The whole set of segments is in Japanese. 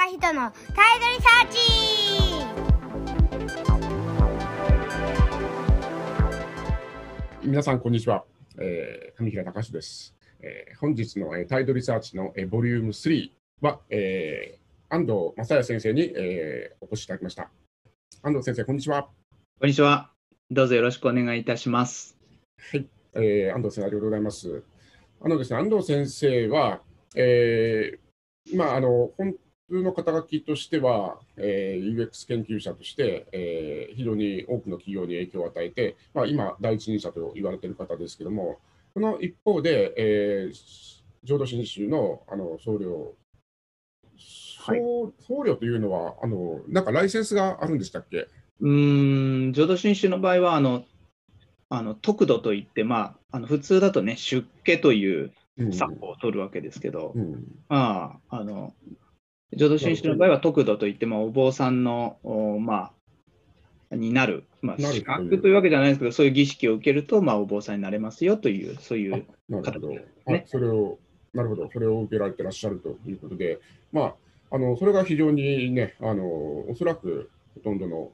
貴人のタイトリサーチ皆さん、こんにちは。えー、上平隆です。えー、本日の、えー、タイドリサーチの、えー、ボリューム3は、えー、安藤正也先生に、えー、お越しいただきました。安藤先生、こんにちは。こんにちは。どうぞよろしくお願いいたします。はい、えー、安藤先生、ありがとうございます。あのですね、安藤先生は、えー、まあ、あの、本通の肩書きとしては、えー、UX 研究者として、えー、非常に多くの企業に影響を与えて、まあ、今、第一人者と言われている方ですけれども、この一方で、えー、浄土真宗のあの僧侶、はい、僧侶というのはあの、なんかライセンスがあるんでしたっけ？うん、浄土真宗の場合は、あの、あの徳度といって、まあ、あの普通だとね、出家という作法を取るわけですけど、うんうん、まあ、あの、浄土真宗の場合は徳度といって、まあ、お坊さんの、おまあ、になる、まあ、資格というわけじゃないですけど、そういう儀式を受けると、まあ、お坊さんになれますよという、そういう形ですね。それを、なるほど、それを受けられてらっしゃるということで、まあ、あのそれが非常にね、あのおそらくほとんどの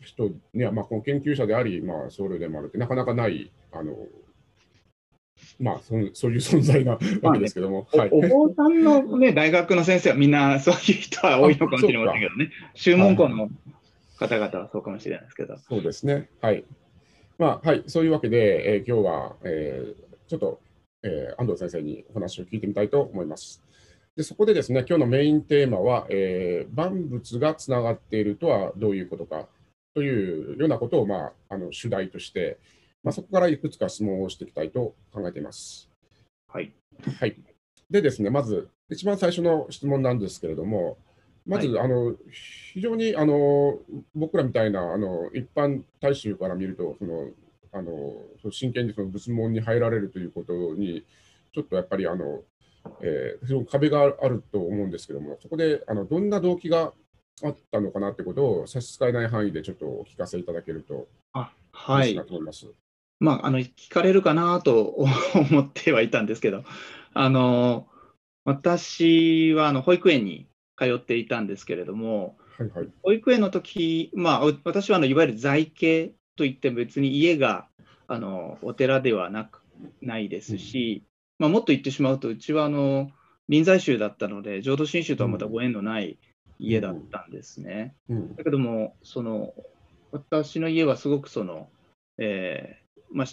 人、ねまあ、この研究者であり、まあ、僧侶でもあるって、なかなかない、あのまあそ、そういう存在なわけですけども。まあね、お,お坊さんの、ね、大学の先生はみんなそういう人は多いのかもしれませんけどね、宗門校の方々はそうかもしれないですけど。そうですね。はい。まあ、はい、そういうわけで、えー、今日は、えー、ちょっと、えー、安藤先生にお話を聞いてみたいと思います。でそこでですね、今日のメインテーマは、えー、万物がつながっているとはどういうことかというようなことを、まあ、あの主題として、まあ、そこからいくつか質問をしていきたいと考えています。はい。はい。でですね、まず、一番最初の質問なんですけれども、まず、はい、あの非常にあの僕らみたいなあの一般大衆から見ると、そのあの真剣にその仏門に入られるということに、ちょっとやっぱりあの、えー、非常に壁があると思うんですけども、そこであのどんな動機があったのかなってことを差し支えない範囲でちょっとお聞かせいただけるとあ、はい、と思います。まあ、あの聞かれるかなと 思ってはいたんですけど、あの私はあの保育園に通っていたんですけれども、はいはい、保育園の時、まあ、私はあのいわゆる在家といって別に家があのお寺ではなくないですし、うん、まあ、もっと言ってしまうと、うちはあの臨済宗だったので、浄土真宗とはまたご縁のない家だったんですね。うん。うん、だけども、その私の家はすごくその、えー、まあ、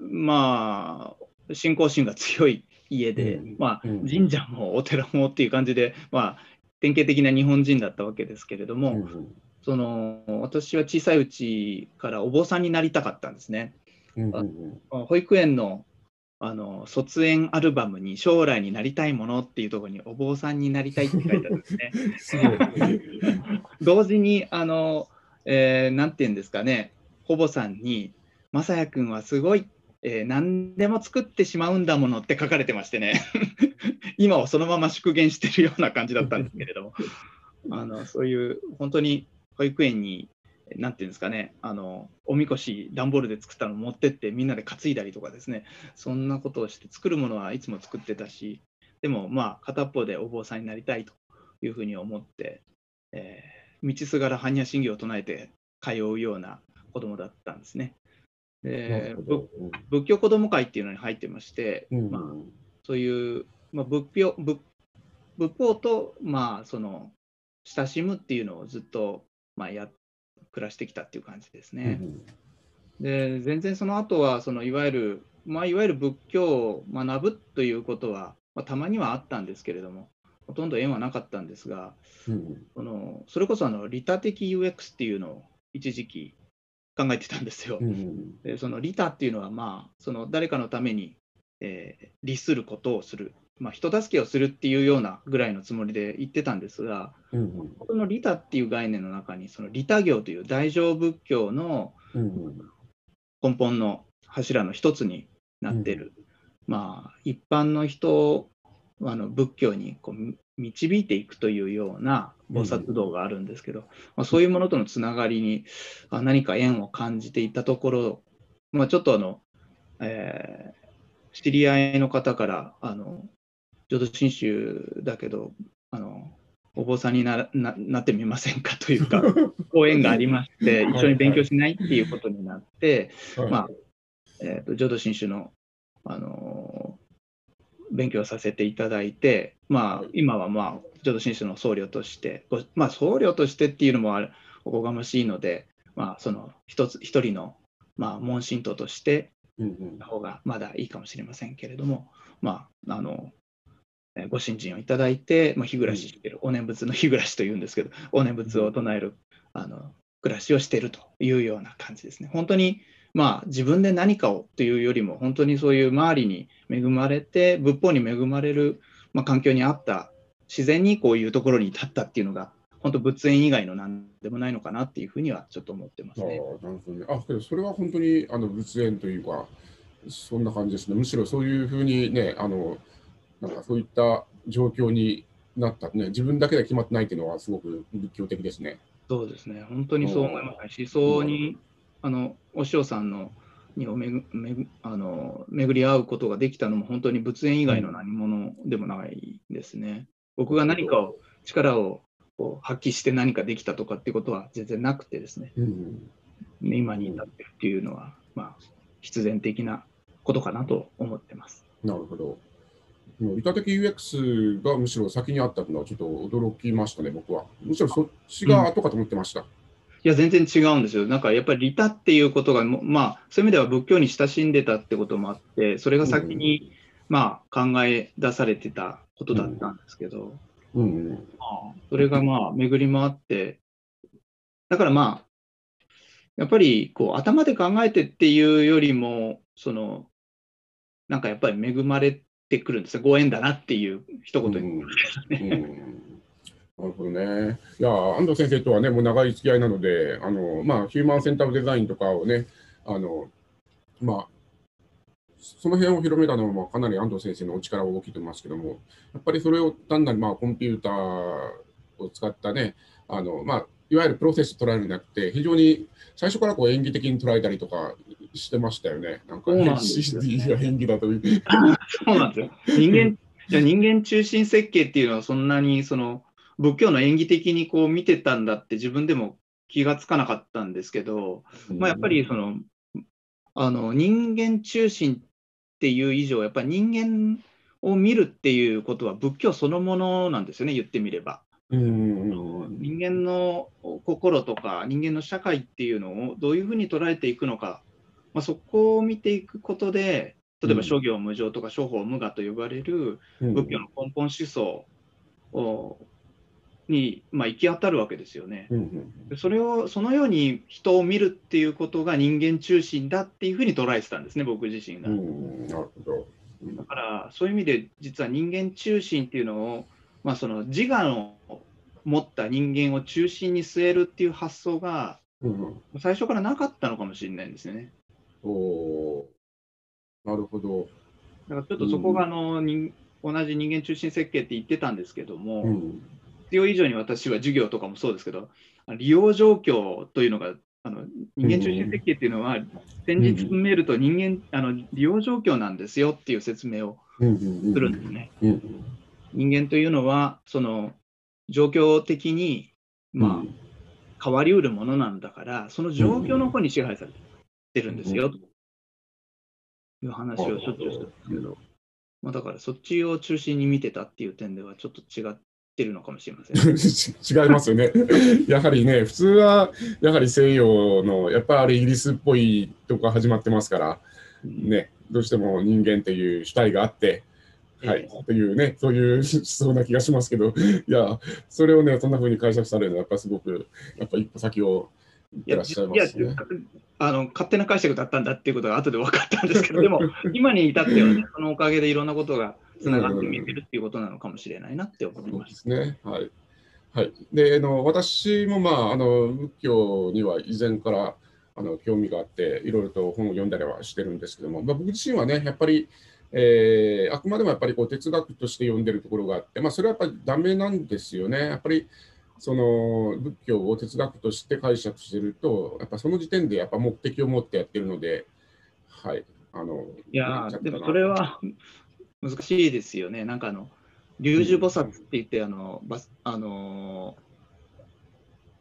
まあ、信仰心が強い家で、うん、まあ、神社もお寺もっていう感じで、まあ、典型的な日本人だったわけですけれども、うん、その私は小さいうちからお坊さんになりたかったんですね。保育園のあの卒園アルバムに将来になりたいものっていうところにお坊さんになりたいって書いてあるんですね。同時にあの、えー、なんて言うんですかね、保母さんに、まさやくんはすごい、えー、何でも作ってしまうんだものって書かれてましてね、今はそのまま縮減してるような感じだったんですけれども、あのそういう本当に保育園に、なんていうんですかね、あのおみこし、段ボールで作ったのを持ってって、みんなで担いだりとかですね、そんなことをして、作るものはいつも作ってたし、でもまあ、片っぽでお坊さんになりたいというふうに思って、えー、道すがら般若心経を唱えて通うような子供だったんですね。で仏教子ども会っていうのに入ってまして、うん、まあ、そういう、まあ、仏教仏仏法と、まあ、その親しむっていうのをずっと、まあ、や暮らしてきたっていう感じですね。うん、で全然その後はそのいわゆる、まあ、いわゆる仏教を学ぶということは、まあ、たまにはあったんですけれどもほとんど縁はなかったんですが、うん、そのそれこそあの利他的 UX っていうのを一時期考えてたんですよ。うん、でその利他っていうのは、まあ、その誰かのために、えー、利することをする、まあ、人助けをするっていうようなぐらいのつもりで言ってたんですが、うん、この利他っていう概念の中に、その利他行という大乗仏教の根本の柱の一つになっている、まあ、一般の人をあの仏教にこう導いていくというような菩薩道があるんですけど、まあ、そういうものとのつながりにあ何か縁を感じていたところ、まあ、ちょっとあの、えー、知り合いの方からあの浄土真宗だけどあのお坊さんになななってみませんかというか、講演がありまして、一緒に勉強しないっていうことになって、はい。まあ、えーと浄土真宗の、あのー勉強させていただいて、まあ、今は、まあ、浄土真宗の僧侶として、ごまあ、僧侶としてっていうのもあれおこがましいので、まあ、その一つ一人の、まあ、門信徒としての方がまだいいかもしれませんけれども、まあ、あの、えーご信心をいただいて、まあ、日暮らししてる、お念仏の日暮らしというんですけど、お念仏を唱える、あの、暮らしをしているというような感じですね。本当に、まあ、自分で何かをというよりも、本当にそういう周りに恵まれて、仏法に恵まれる、まあ、環境にあった、自然にこういうところに立ったっていうのが、本当、仏縁以外の何でもないのかなっていうふうにはちょっと思ってますああ、なね。るほどね。あ、けどそれは本当にあの仏縁というか、そんな感じですね。むしろそういうふうにね、あの、なんかそういった状況になったね、自分だけで決まってないっていうのはすごく仏教的ですね。そうですね、本当にそう思います。思想に、あの、お師匠さんの、におめぐめぐあの巡り合うことができたのも、本当に仏縁以外の何者でもないですね。僕が何かを、力をこう発揮して何かできたとかっていうことは全然なくてですね、うん今に至ってるっていうのは、まあ、必然的なことかなと思ってます。なるほど。利他的 UX がむしろ先にあったのはちょっと驚きましたね、僕は。むしろそっちが後かと思ってました。いや、全然違うんですよ。なんかやっぱり利他っていうことがも、まあ、そういう意味では仏教に親しんでたってこともあって、それが先に、まあ、考え出されてたことだったんですけど、うんうん。まあそれがまあ、巡り回って、だからまあ、やっぱりこう頭で考えてっていうよりも、その、なんかやっぱり恵まれてくるんですよ。ご縁だなっていう一言に。うんうんなるほどね。いや、安藤先生とはね、もう長い付き合いなので、あの、まあ、ヒューマンセンターデザインとかをね、あの、まあ、その辺を広めたのは、まあ、かなり安藤先生のお力は大きいと思いますけども、やっぱりそれを単なる、まあ、コンピューターを使ったね、あの、まあ、いわゆるプロセス捉えるんじゃなくて、非常に最初からこう演技的に捉えたりとかしてましたよね。なんか、そうなんですよ CD が演技だという。そうなんですよ。人間、いや人間中心設計っていうのはそんなにその仏教の演技的にこう見てたんだって自分でも気がつかなかったんですけど、まあ、やっぱりそのあの人間中心っていう以上、やっぱり人間を見るっていうことは仏教そのものなんですよね、言ってみれば。うん。人間の心とか人間の社会っていうのをどういうふうに捉えていくのか、まあ、そこを見ていくことで、例えば諸行無常とか諸法無我と呼ばれるうん。仏教の根本思想をに、まあ、行き当たるわけですよね。うんうんでそれをそのように人を見るっていうことが人間中心だっていうふうに捉えてたんですね、僕自身が。うんなるほど。だからそういう意味で実は人間中心っていうのを、まあ、その自我を持った人間を中心に据えるっていう発想がうんうん最初からなかったのかもしれないんですよね。おーなるほど。だからちょっとそこがあの、人同じ人間中心設計って言ってたんですけども、うん必要以上に私は授業とかもそうですけど、利用状況というのが、あの人間中心設計っていうのは、先日進めると人間、あの利用状況なんですよっていう説明をするんですね。うん人間というのは、その状況的に、まあ、変わりうるものなんだから、その状況の方に支配されてるんですよ、という話をしょっちゅうするんですけど、まあ、だからそっちを中心に見てたっていう点では、ちょっと違ってるのかもしれません。違いますよね。やはりね、普通はやはり西洋の、やっぱりイギリスっぽいとこが始まってますから、ね、どうしても人間っていう主体があって、はい、というね、そういう思想な気がしますけど、いや、それをね、そんな風に解釈されるのは、やっぱすごく、やっぱ一歩先を行ってらっしゃいますね。あの勝手な解釈だったんだっていうことが後で分かったんですけど、でも今に至っては、ね、そのおかげでいろんなことがつながって見えてるっていうことなのかもしれないなって思いそうま。ですすね。はい。はい。で、あの私も、まあ、あの仏教には以前からあの興味があって、いろいろと本を読んだりはしてるんですけども、まあ、僕自身はね、やっぱり、えーあくまでもやっぱりこう哲学として読んでるところがあって、まあ、それはやっぱりダメなんですよね。やっぱりその仏教を哲学として解釈してると、やっぱその時点でやっぱ目的を持ってやってるので、はい。あのいやーでもそれは難しいですよね。なんかあの龍樹菩薩って言って、あの、バスあの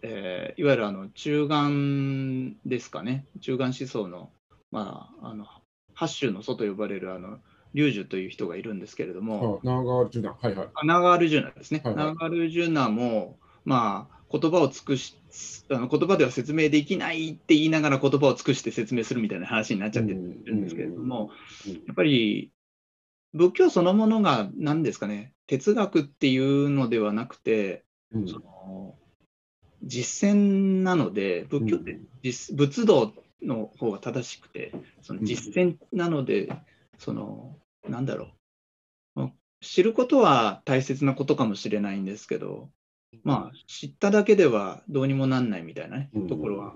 えーいわゆるあの中眼ですかね、中眼思想の、まあ、あの八宗の祖と呼ばれるあの龍樹という人がいるんですけれども、あ長川ジュナ、はいはい。あナガールジュナですね。はいはい。ナガールジュナも、まあ、言葉を尽くし、あの言葉では説明できないって言いながら言葉を尽くして説明するみたいな話になっちゃってるんですけれども、うん。やっぱり仏教そのものが何ですかね、哲学っていうのではなくて、うん。その実践なので、仏教って実仏道の方が正しくて、その実践なので、そのなんだろう、まあ知ることは大切なことかもしれないんですけど、まあ、知っただけではどうにもなんないみたいな、ねうん。ところは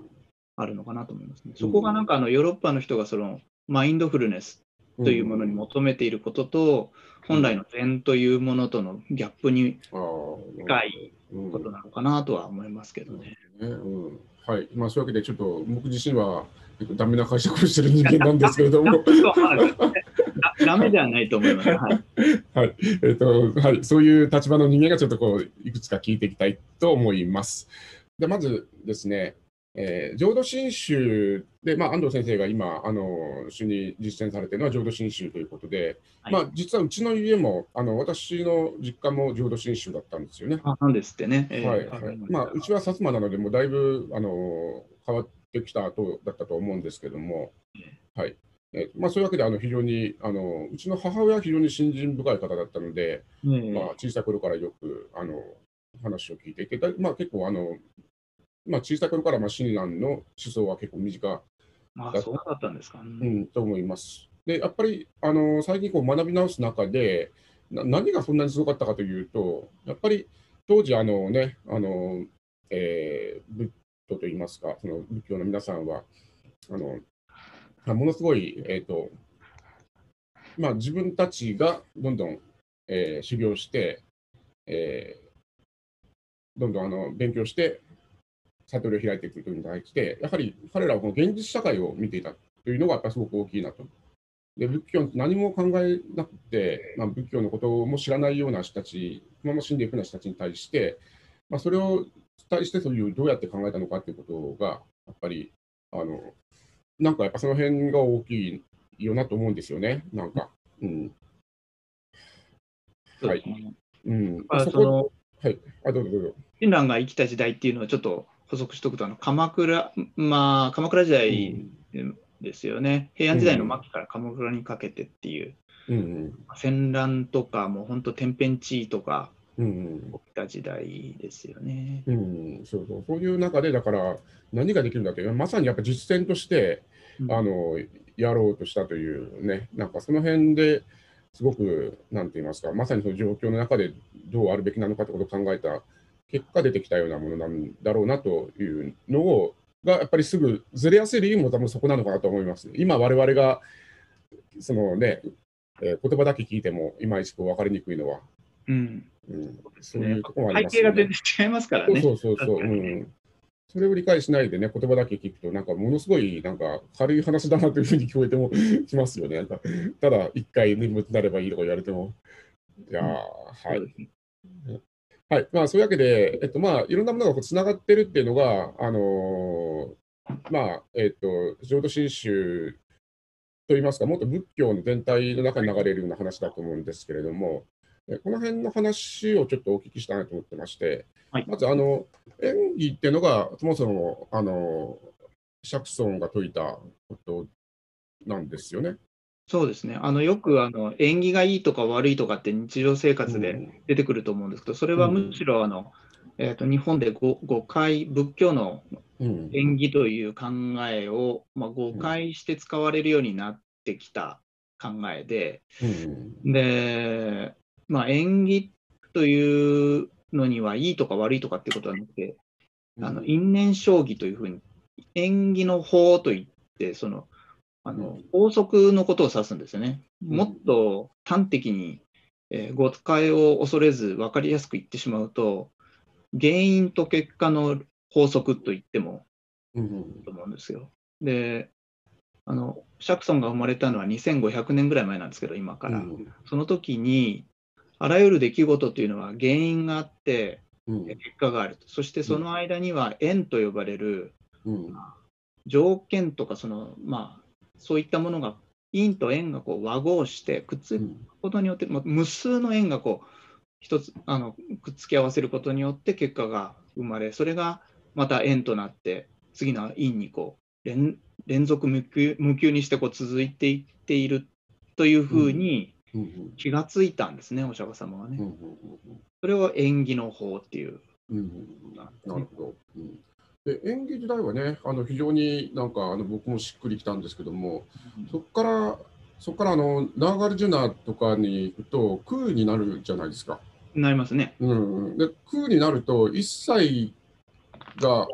あるのかなと思いますね。そこがなんかあのヨーロッパの人がそのマインドフルネスというものに求めていることと、本来の禅というものとのギャップにあー近いうんことなのかなとは思いますけどね。ねうん。はい。まあ、そういうわけで、ちょっと僕自身は、えっと、ダメな解釈をしてる人間なんですけれども、だダメではないと思います。はい、はい。えっとはい、そういう立場の人間がちょっとこういくつか聞いていきたいと思います。でまずですね、えー浄土真宗で、まあ、安藤先生が今、あの主に実践されているのは浄土真宗ということで、はい。まあ、実はうちの家も、あの私の実家も浄土真宗だったんですよね。あなんですってね。えーはい。はい。まあ、うちは薩摩なので、もうだいぶあの変わってきた後だったと思うんですけども、はい。えまあ、そういうわけであの非常にあの、うちの母親は非常に信心深い方だったので、えーまあ、小さい頃からよくあの話を聞いていて、だまあ、結構あの、まあ、小さい頃からまあ親鸞の思想は結構身近、あそうだったんですか。ううんん、と思います。で、やっぱりあの最近こう学び直す中でな、何がそんなにすごかったかというと、やっぱり当時、あのね、あのえー仏教といいますか、その仏教の皆さんは、あのあものすごい、えーとまあ、自分たちがどんどん、えー修行して、えーどんどんあの勉強して、悟りを開いていくというのに対して、やはり彼らはこの現実社会を見ていたというのがやっぱりすごく大きいなと。で仏教何も考えなくて、まあ、仏教のことも知らないような人たち、このまま死んでいくような人たちに対して、まあ、それを対してそういうどうやって考えたのかということが、やっぱり、あのなんかやっぱその辺が大きいよなと思うんですよね、なんか。うん。そうですねうん、あそのはい、あ、どうぞどうぞ。親鸞が生きた時代っていうのをちょっと補足しておくと、あの鎌倉、まあ、鎌倉時代ですよね、平安時代の末期から鎌倉にかけてっていう、うんうん。戦乱とか、もう本当、天変地異とかうんうん。起きた時代ですよね。うん、そうそう、そういう中で、だから、何ができるんだって、まさにやっぱ実践として、うん。あのやろうとしたというね、なんかその辺ですごく、なんて言いますか、まさにその状況の中でどうあるべきなのかってことを考えた結果、出てきたようなものなんだろうなというのを、がやっぱりすぐずれやすい理由も多分そこなのかなと思います。今、我々がそのね、えー言葉だけ聞いても、いまいちこう分かりにくいのは、うんうん、そういうところもあり背ますよね景が全然違いますからね。そうそうそうそう、ん。それを理解しないでね、言葉だけ聞くと、なんかものすごいなんか軽い話だなというふうに聞こえてもきますよね。なんかただ一回眠くなればいいとか言われても。いやー、はい。はい。まあそういうわけで、えっとまあいろんなものがこうつながってるっていうのが、あのーまあ、えっと、浄土真宗といいますか、もっと仏教の全体の中に流れるような話だと思うんですけれども、えこの辺の話をちょっとお聞きしたいなと思ってまして、はいまずあの演技っていうのが、そもそもあの釈尊が説いたことなんですよね。そうですね。あのよくあの縁起がいいとか悪いとかって日常生活でうん。出てくると思うんですけど、それはむしろあの、えー、と日本で誤誤解、仏教のうん。縁起という考えを、まあ、誤解して使われるようになってきた考えで、うん。で、まあ、縁起というのにはいいとか悪いとかってことはなくて、あの因縁将棋というふうに、縁起の法といって、そのあの法則のことを指すんですよね。うんもっと端的に、えー誤解を恐れず分かりやすく言ってしまうと、原因と結果の法則と言ってもうんいいと思うんですよ。で、あの釈尊が生まれたのは2500年ぐらい前なんですけど、今から。うんその時に、あらゆる出来事というのは原因があってうん結果があると。そしてその間には縁と呼ばれるうん条件とかその、まあ、そういったものが因と縁がこう和合してくっつくことによって、まあ無数の縁がこう一つあのくっつき合わせることによって結果が生まれそれがまた縁となって次の因にこう連連続無休無休にしてこう続いていっているというふうにうん。気がついたんですね、お釈迦様はね。うん。それを縁起の法っていう。うん。うん。なるほど。うんで演技時代はね、あの非常になんかあの僕もしっくりきたんですけども、そこから、そこからあのナーガルジュナとかに行くと空になるじゃないですか。なりますね。うん、で空になると一切が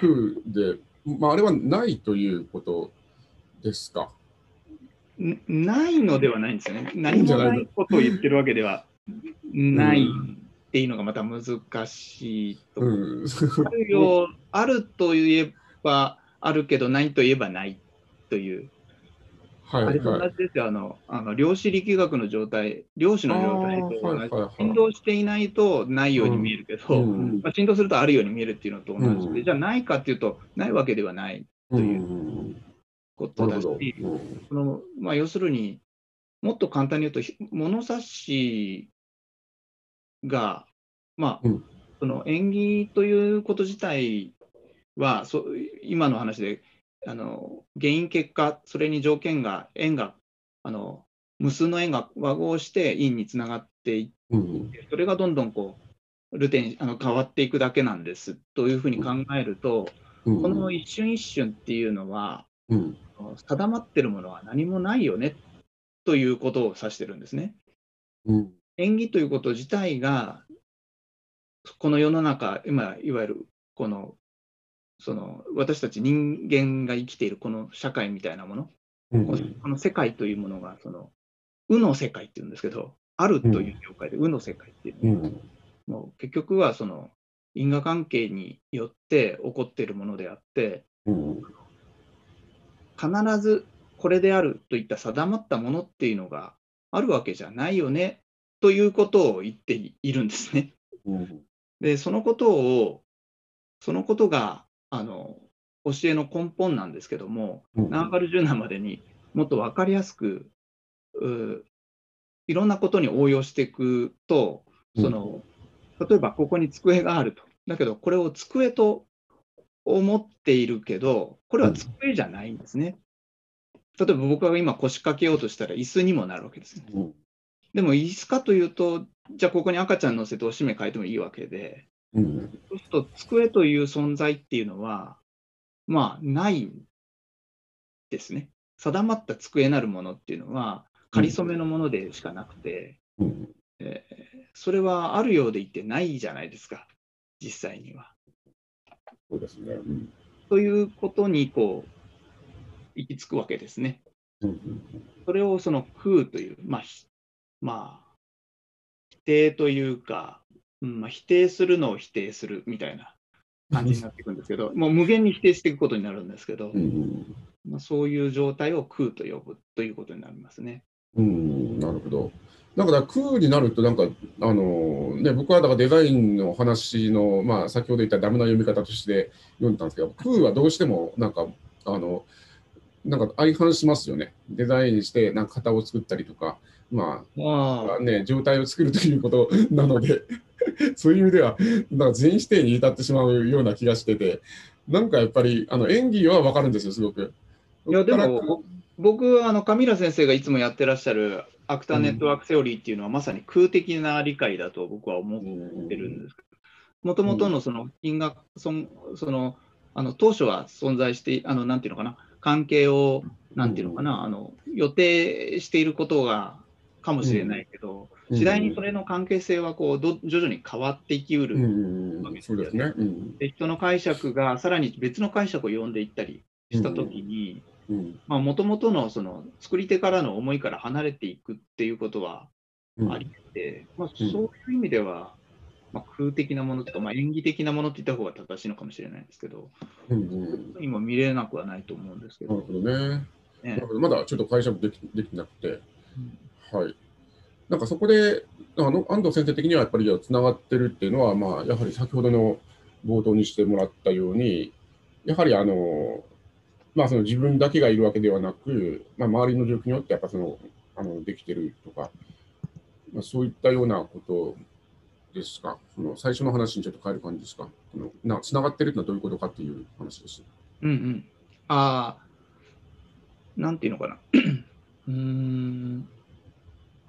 空で、まあ、あれはないということですか？んないのではないんですよね。何んじゃないの？もないことを言ってるわけではないっていうのがまた難しいとう。ん、あるよあるといえばあるけどないといえばないという、はいあれと同はい。じですよ、あのあの量子力学の状態、量子の状態と同じ、振動していないとないように見えるけど、うん。まあ、振動するとあるように見えるっていうのと同じで、うん。じゃあないかっていうと、ないわけではないとういうんことだし。うん。そのまあ、要するにもっと簡単に言うと、ひ物差しが、まあうん。その縁起ということ自体は、そ今の話であの原因、結果、それに条件が、縁が、あの無数の縁が和合して因につながっていうんって、それがどんどんこうルテンあの変わっていくだけなんですというふうに考えると、うんこの一瞬一瞬っていうのは、うん。定まってるものは何もないよねということを指してるんですね。うん縁起ということ自体が、この世の中、今、いわゆるこの、その私たち人間が生きているこの社会みたいなもの、うんこの世界というものが、その、無の世界っていうんですけど、あるという業界で、無の世界っていうのは、うんもう結局はその因果関係によって起こっているものであって、うん。必ずこれであるといった定まったものっていうのがあるわけじゃないよねということを言っているんですね。うんで、そのことを、そのことがあの教えの根本なんですけども、うんナーガルジュナまでにもっと分かりやすく、ういろんなことに応用していくと、その例えばここに机があると。だけど、これを机と思っているけど、これは机じゃないんですね。例えば僕が今腰掛けようとしたら椅子にもなるわけですね。うんでも椅子かというと、じゃあここに赤ちゃん乗せておしめ変えてもいいわけで、うんそうすると机という存在っていうのは、まあないんですね。定まった机なるものっていうのは、仮初めのものでしかなくて、うんえーそれはあるようでいてないじゃないですか、実際には。そうですね。うんということにこう行き着くわけですね。うんそれをその空という、まあ、ひまあ、否定というか、うんまあ、否定するのを否定するみたいな感じになっていくんですけど、もう無限に否定していくことになるんですけど、うんまあ、そういう状態を空と呼ぶということになりますね。うんなるほど。だから空になると、なんか、あのね、僕はだからデザインの話の、まあ、先ほど言ったダメな読み方として読んだんですけど、空はどうしても、なんか、あの、なんか相反しますよね。デザインして、なんか型を作ったりとか、まああ、ね、状態を作るということ なので、そういう意味では、なんか全否定に至ってしまうような気がしてて、なんかやっぱり、あの演技はわかるんですよ、すごく。いやでも僕はあのカミラ先生がいつもやってらっしゃるアクターネットワークセオリーっていうのは、まさに空的な理解だと僕は思ってるんですけど、もともとのその因果、そんそのあの当初は存在して、あのなんていうのかな、関係を、なんていうのかな、あの予定していることがかもしれないけど、うん。次第にそれの関係性はこうど徐々に変わっていきうる、うん。うん、そうですね。うん。で人の解釈がさらに別の解釈を読んでいったりしたときに、うん。もともとのその作り手からの思いから離れていくっていうことはうん。ありて、まあ、うん。そういう意味では、まあ、空的なものとか、まあ、演技的なものって言った方が正しいのかもしれないんですけど、うんうん。今見れなくはないと思うんですけど、なるほどね。なねまだちょっと解釈できできてなくて、はい。なんかそこで、あの安藤先生的にはやっぱりつながってるっていうのは、まあ、やはり先ほどの冒頭にしてもらったように、やはりあの、まあ、その自分だけがいるわけではなく、まあ、周りの状況によってやっぱそのあのできてるとか、まあ、そういったようなことですか、その最初の話にちょっと変える感じですか、つながってるってのはどういうことかっていう話です。うんうん、ああ、なんていうのかな。うん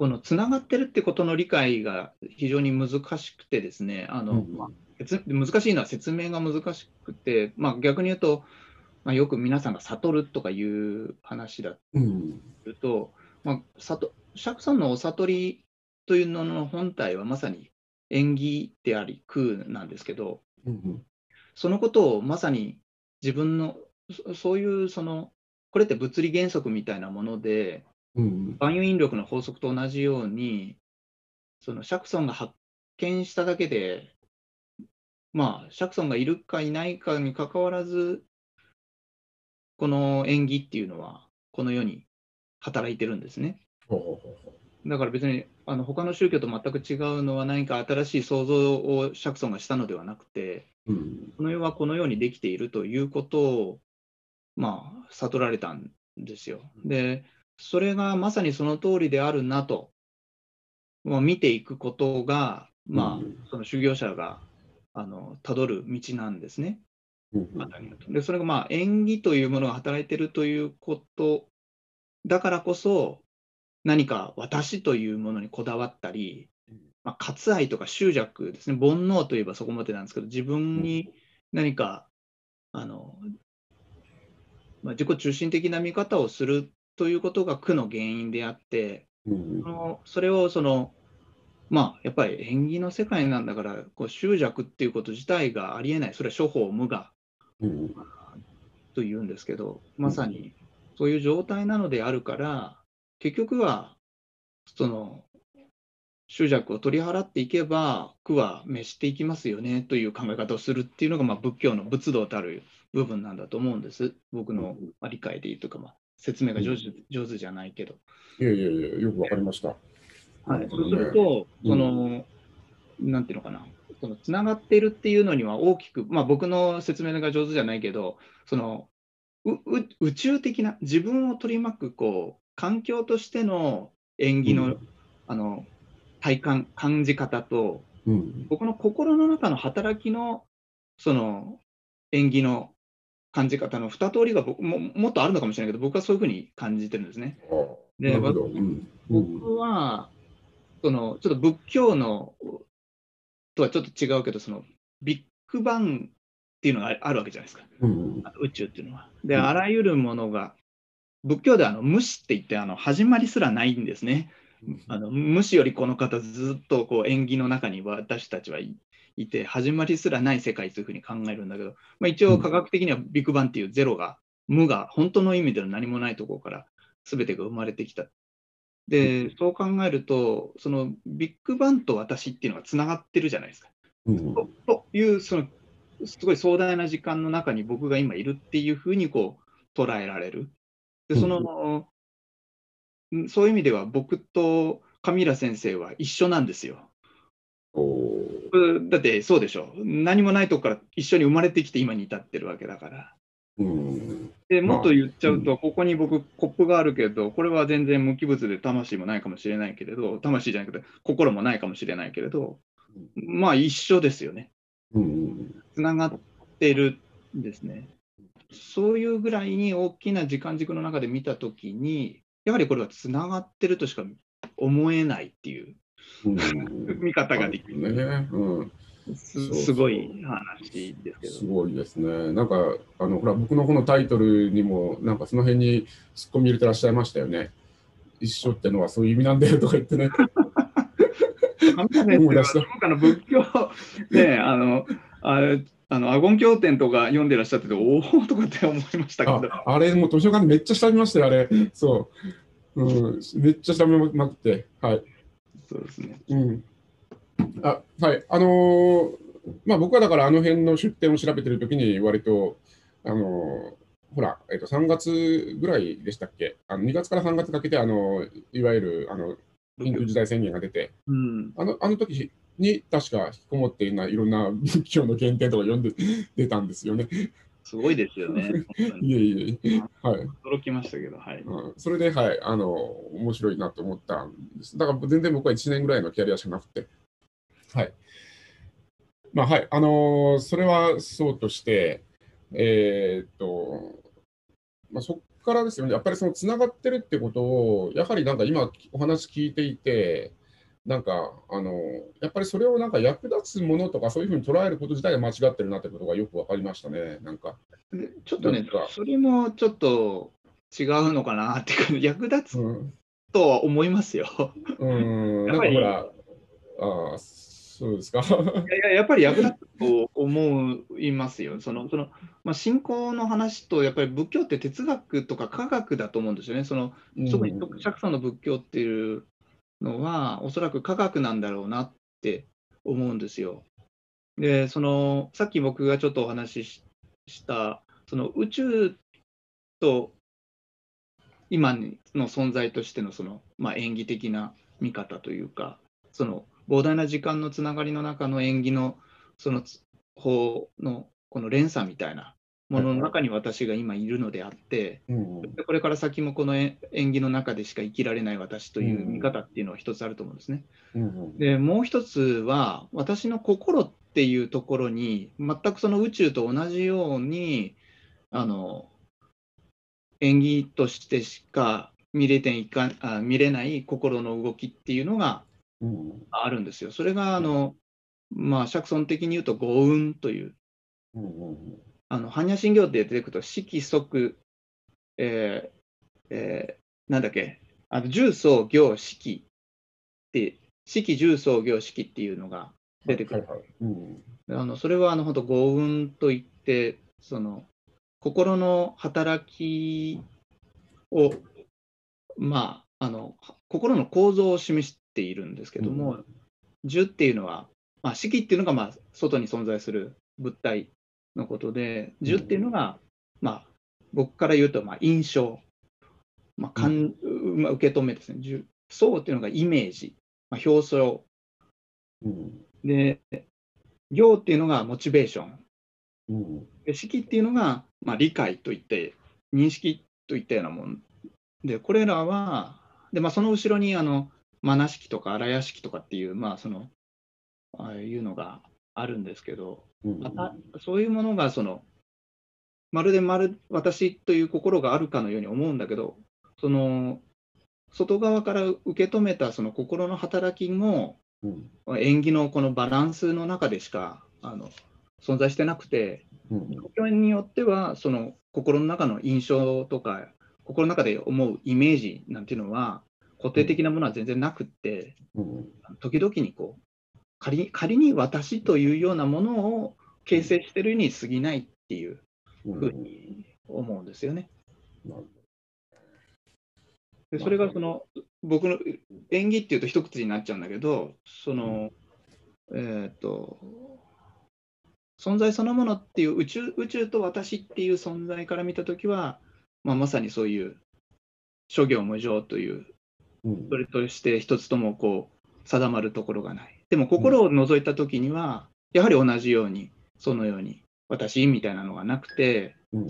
このつながってるってことの理解が非常に難しくてですね、あの、うん、まあ、難しいのは説明が難しくて、まあ、逆に言うと、まあ、よく皆さんが悟るとかいう話だとと、うん、ま釈さんのお悟りというのの本体はまさに縁起であり空なんですけど、うん、そのことをまさに自分のそういうそのこれって物理原則みたいなもので、うん、万有引力の法則と同じようにそのシャクソンが発見しただけでまあシャクソンがいるかいないかにかかわらずこの縁起っていうのはこの世に働いてるんですね。だから別にあの他の宗教と全く違うのは何か新しい創造をシャクソンがしたのではなくて、うん、この世はこのようにできているということを、まあ、悟られたんですよ。で、それがまさにその通りであるなと、まあ、見ていくことが、まあ、その修行者があの辿る道なんですね。でそれがまあ縁起というものが働いているということだからこそ何か私というものにこだわったり、まあ、割愛とか執着ですね。煩悩といえばそこまでなんですけど自分に何か、あの、まあ、自己中心的な見方をするということが苦の原因であって、うん、そのそれをそのまあやっぱり縁起の世界なんだからこう執着っていうこと自体がありえない。それは諸法無我、うん、というんですけどまさにそういう状態なのであるから結局は、その、執着を取り払っていけば、苦は滅していきますよねという考え方をするっていうのが、まあ、仏教の仏道たる部分なんだと思うんです。僕の理解でいいとか、まあ、説明が上手,、上手じゃないけど。いやいやいや、よくわかりました。はい、そうすると、その、うん、なんていうのかな、そのつながっているっていうのには大きく、まあ、僕の説明が上手じゃないけど、その宇宙的な自分を取り巻くこう環境としての演技のうん、あの体感、感じ方と、うん、僕の心の中の働きのその演技の感じ方の2通りが僕ももっとあるのかもしれないけど、僕はそういうふうに感じてるんですね。で、うん、僕は、そのちょっと仏教のとはちょっと違うけど、そのビッグバンっていうのがあるわけじゃないですか、うん、宇宙っていうのは。で、あらゆるものが仏教ではあの無視って言ってあの始まりすらないんですね。あの無視よりこの方ずっとこう縁起の中に私たちはいて始まりすらない世界というふうに考えるんだけど、まあ、一応科学的にはビッグバンっていうゼロが無が本当の意味での何もないところから全てが生まれてきた。でそう考えるとそのビッグバンと私っていうのがつながってるじゃないですか。うん、とというそのすごい壮大な時間の中に僕が今いるっていうふうにこう捉えられる。でその、うん、そういう意味では僕とカミラ先生は一緒なんですよ。だってそうでしょ何もないとこから一緒に生まれてきて今に至ってるわけだから。うん、でもっと言っちゃうと、ここに僕コップがあるけどこれは全然無機物で魂もないかもしれないけれど魂じゃなくて心もないかもしれないけれどまあ一緒ですよね。つながってるんですね。そういうぐらいに大きな時間軸の中で見たときに、やはりこれはつながってるとしか思えないっていう、うん、見方ができる。ねうんすすごい話ですけど。すごいですね。なんか、あの、ほら、僕のこのタイトルにも、なんかその辺に突っ込み入れてらっしゃいましたよね。一緒ってのはそういう意味なんだよとか言ってね。思い出した。の仏教、ね、あの、あれ、あのアゴン経典とか読んでらっしゃってて、おおとかって思いましたけど。あれ、もう図書館でめっちゃ調べましたよ、あれ。そう。うん、めっちゃ調べまくって。はい。そうですね。うん。あはい。あのー、まあ僕はだからあの辺の出典を調べてるときに、割と、あのー、ほら、えっ、ー、と、3月ぐらいでしたっけ？あの ?2 月から3月かけて、あの、いわゆる、あの、緊急事態宣言が出て、うん、あのあの時に確か引きこもっていないろんな 仏教の原点とか読んで出たんですよね。すごいですよね。いえいえ、はい。驚きましたけど、はい。うんそれで、はい、あの、面白いなと思ったんです。だから全然僕は1年ぐらいのキャリアしかなくて。はい。まあ、はい、あのーそれはそうとして、えーっと、まあ、そこからですよね、やっぱりそのつながってるってことを、やはりなんか今お話聞いていて、なんか、あの、やっぱりそれをなんか役立つものとか、そういうふうに捉えること自体が間違ってるなってことがよく分かりましたね、なんか。でちょっとねそれもちょっと違うのかなっていうか、役立つうんとは思いますよ。うーん、やっぱりなんかほら、ああ、そうですか。いやいややっぱり役立つと思いますよ。そのそのまあ、信仰の話と、やっぱり仏教って哲学とか科学だと思うんですよね。その特に釈迦の仏教っていうのは、おそらく科学なんだろうなって思うんですよ。で、そのさっき僕がちょっとお話しした、その宇宙と今の存在としてのその、まあ、演技的な見方というか、その膨大な時間のつながりの中の演技のそのつ法のこの連鎖みたいなものの中に私が今いるのであって、これから先もこのえ演技の中でしか生きられない私という見方っていうのは一つあると思うんですね。うんでもう一つは私の心っていうところに全くその宇宙と同じようにあの演技としてしか見れていかあ見れない心の動きっていうのがうんあるんですよ。それがあの、まあ、釈尊的に言うと五運というあの般若心経って出てくると色即、えーえーなんだっけ？あの重層行色って色重層行色っていうのが出てくる。はいはいうんあのそれはあの本当五運といってその心の働きをまああの心の構造を示しているんですけども、樹っていうのは、まあ、色っていうのがまあ外に存在する物体のことで樹っていうのが、まあ、僕から言うとまあ印象、まあかん。まあ、受け止めですね。樹層っていうのがイメージ、まあ、表層。うん。で行っていうのがモチベーション。うん。で式っていうのが、まあ、理解といって認識といったようなもん。でこれらはで、まあ、その後ろにあのマナ式とか荒屋式とかっていう、まあ、そのああいうのがあるんですけど、うんまたそういうものがそのまるでまる私という心があるかのように思うんだけどその外側から受け止めたその心の働きもうん。演技のこのバランスの中でしかあの存在してなくてうん状況によってはその心の中の印象とか心の中で思うイメージなんていうのは固定的なものは全然なくってうん。時々にこう仮に仮に私というようなものを形成してるに過ぎないっていううんふうに思うんですよね。でそれがその僕の演技っていうと一口になっちゃうんだけどそのえっ、と存在そのものっていう宇宙宇宙と私っていう存在から見たときは、まあ、まさにそういう諸行無常といううんそれとして一つともこう定まるところがない。でも心を覗いたときには、やはり同じようにそのように私みたいなのがなくてうん。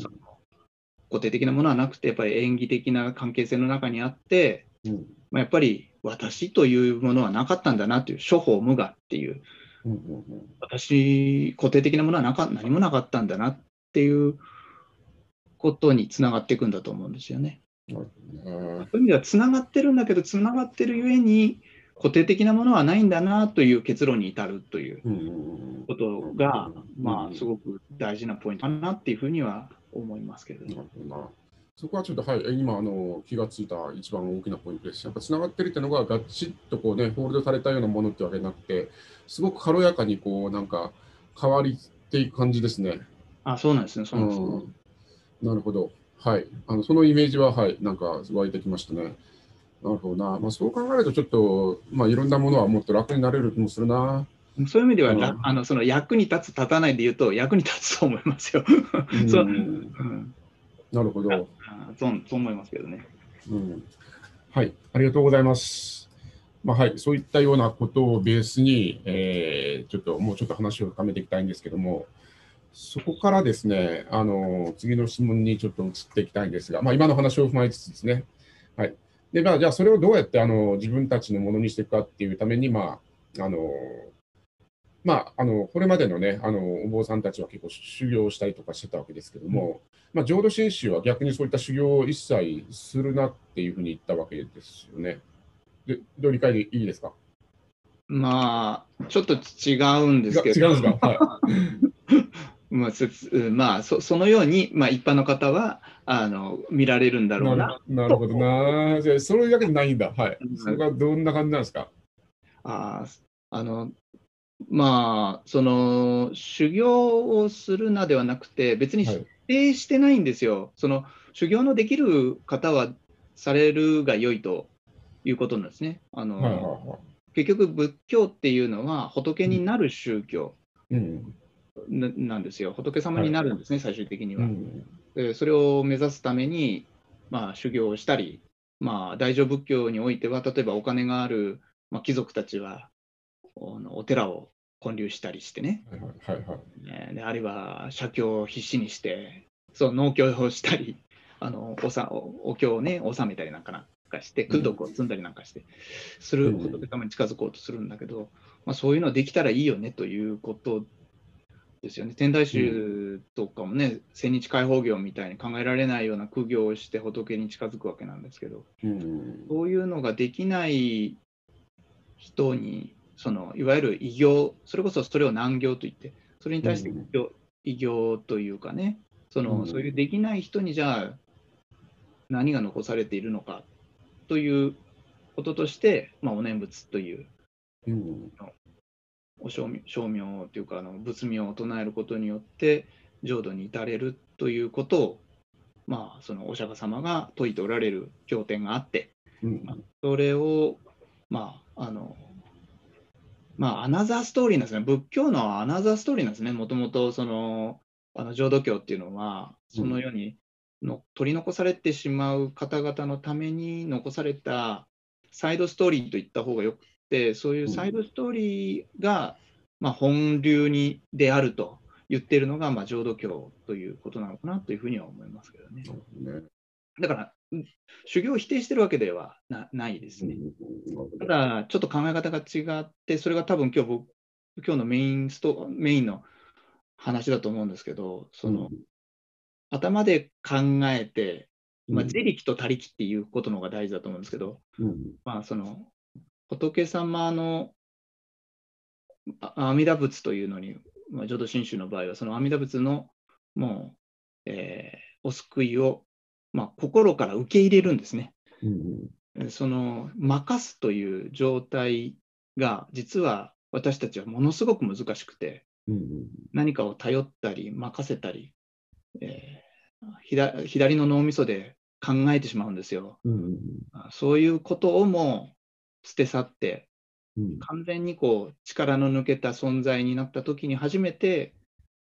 固定的なものはなくてやっぱり演技的な関係性の中にあってうん。まあ、やっぱり私というものはなかったんだなという諸法無我っていううんうん私固定的なものはなか何もなかったんだなっていうことにつながっていくんだと思うんですよね。うんそういう意味ではつながってるんだけどつながってるゆえに固定的なものはないんだなという結論に至るということが、うんまあすごく大事なポイントかなっていうふうには思いますけどね。なるほどな。そこはちょっと、はい、今あの気がついた一番大きなポイントです。やっぱつながってるっていうのが、ガチッとこうね、ホールドされたようなものってわけじゃなくて、すごく軽やかにこう、なんか変わりっていく感じですね。あそうなんですね。そうなんですねうんなるほど。はい。あのそのイメージは、はい、なんか湧いてきましたね。なるほどな。まあ、そう考えると、ちょっと、まあ、いろんなものはもっと楽になれる気もするな。そういう意味では、うんらあのその役に立つ、立たないで言うと、役に立つと思いますよ。うんそううんなるほど。あそうそう思いますけどね。うんはい、ありがとうございます。まあはい、そういったようなことをベースに、えー、ちょっともうちょっと話を深めていきたいんですけども、そこからですね、あの次の質問にちょっと移っていきたいんですが、まあ、今の話を踏まえつつですね、はいでまあ、じゃあそれをどうやってあの自分たちのものにしていくかっていうために、まああのまあ、あのこれまでの,、ね、あのお坊さんたちは結構修行したりとかしてたわけですけども、うん、まあ、浄土真宗は逆にそういった修行を一切するなっていうふうに言ったわけですよね。でどう理解でいいですか？まあ、ちょっと違うんですけど。違うんですか？はい まあまあ、そそのように、まあ、一般の方はあの見られるんだろうな。なるほどな。じゃあ、それだけでないんだ。はい。それはどんな感じなんですか？ああのまあ、その修行をするなではなくて、別に否定してないんですよ。はい、その修行のできる方はされるが良いということなんですね。あの、はいはいはい、結局、仏教っていうのは仏になる宗教。うんなんですよ。仏様になるんですね、はい、最終的には、うん、それを目指すために、まあ、修行をしたり、まあ、大乗仏教においては、例えばお金がある、まあ、貴族たちはお寺を建立したりしてね、はいはいはいであるいは写経を必死にして、そう農協をしたり、あのおさお経をね、納めたりなんかなんかして、功徳を積んだりなんかして、する仏様に近づこうとするんだけど、まあ、そういうのできたらいいよねということですよね。天台宗とかもね、千日開放業みたいに考えられないような苦行をして仏に近づくわけなんですけど、うん、そういうのができない人に、そのいわゆる異業、それこそそれを難行と言って、それに対して異業,、というかね、その、うん、そういうできない人にじゃあ何が残されているのかということとして、まあ、お念仏という、うん、お称名というかあの仏名を唱えることによって浄土に至れるということを、まあ、そのお釈迦様が説いておられる経典があって、うん、それを、まああのまあ、アナザーストーリーなんですね。仏教のアナザーストーリーなんですね。もともとそのあの浄土教っていうのはそのようにの、うん、取り残されてしまう方々のために残されたサイドストーリーと言った方がよくて、そういうサイドストーリーが、まあ、本流にであると言っているのが、まあ、浄土教ということなのかなというふうには思いますけどね。だから、修行を否定してるわけではないですね。ただ、ちょっと考え方が違って、それが多分今日僕、今日のメインストメインの話だと思うんですけど、その、うん、頭で考えて、まあ、自力と他力っていうことの方が大事だと思うんですけど、うん、まあ、その仏様の阿弥陀仏というのに、まあ、浄土真宗の場合は、その阿弥陀仏のもう、えー、お救いを、まあ、心から受け入れるんですね。うん、その任すという状態が、実は私たちはものすごく難しくて、うん、何かを頼ったり、任せたり、えー、左の脳みそで考えてしまうんですよ。うん、そういうことをも捨て去って、うん、完全にこう力の抜けた存在になった時に初めて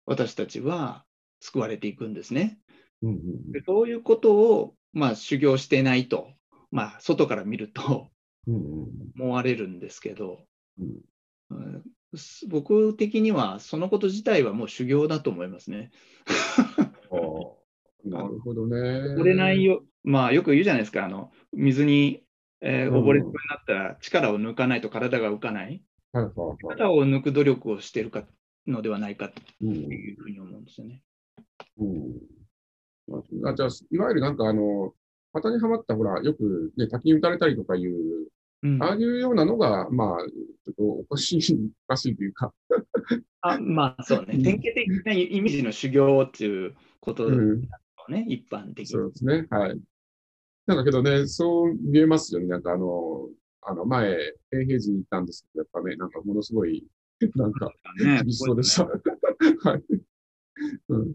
私たちは救われていくんですね。うんうん、でそういうことを、まあ、修行してないと、まあ、外から見ると思われるんですけど、うんうん、僕的にはそのこと自体はもう修行だと思いますね。なるほどね。溺れないよ、まあよく言うじゃないですか、あの水にえー、溺れそうになったら力を抜かないと体が浮かない。はいはいはい、力を抜く努力をしているかのではないかと。いうふうに思うんですよね。うん、あじゃあ、いわゆるなんかあの、型にはまった、ほら、よく、ね、滝に打たれたりとかいう、うん、ああいうようなのが、まあ、ちょっとおかしい、おかしいというか。あまあ、そうね、典型的なイメージの修行っていうことね、うん、一般的に。そうですね、はい。なんかけどね、そう見えますよね。なんかあの、あの前、永平寺に行ったんですけど、やっぱね、なんかものすごい、なんか、厳しそうでした。はい。うん。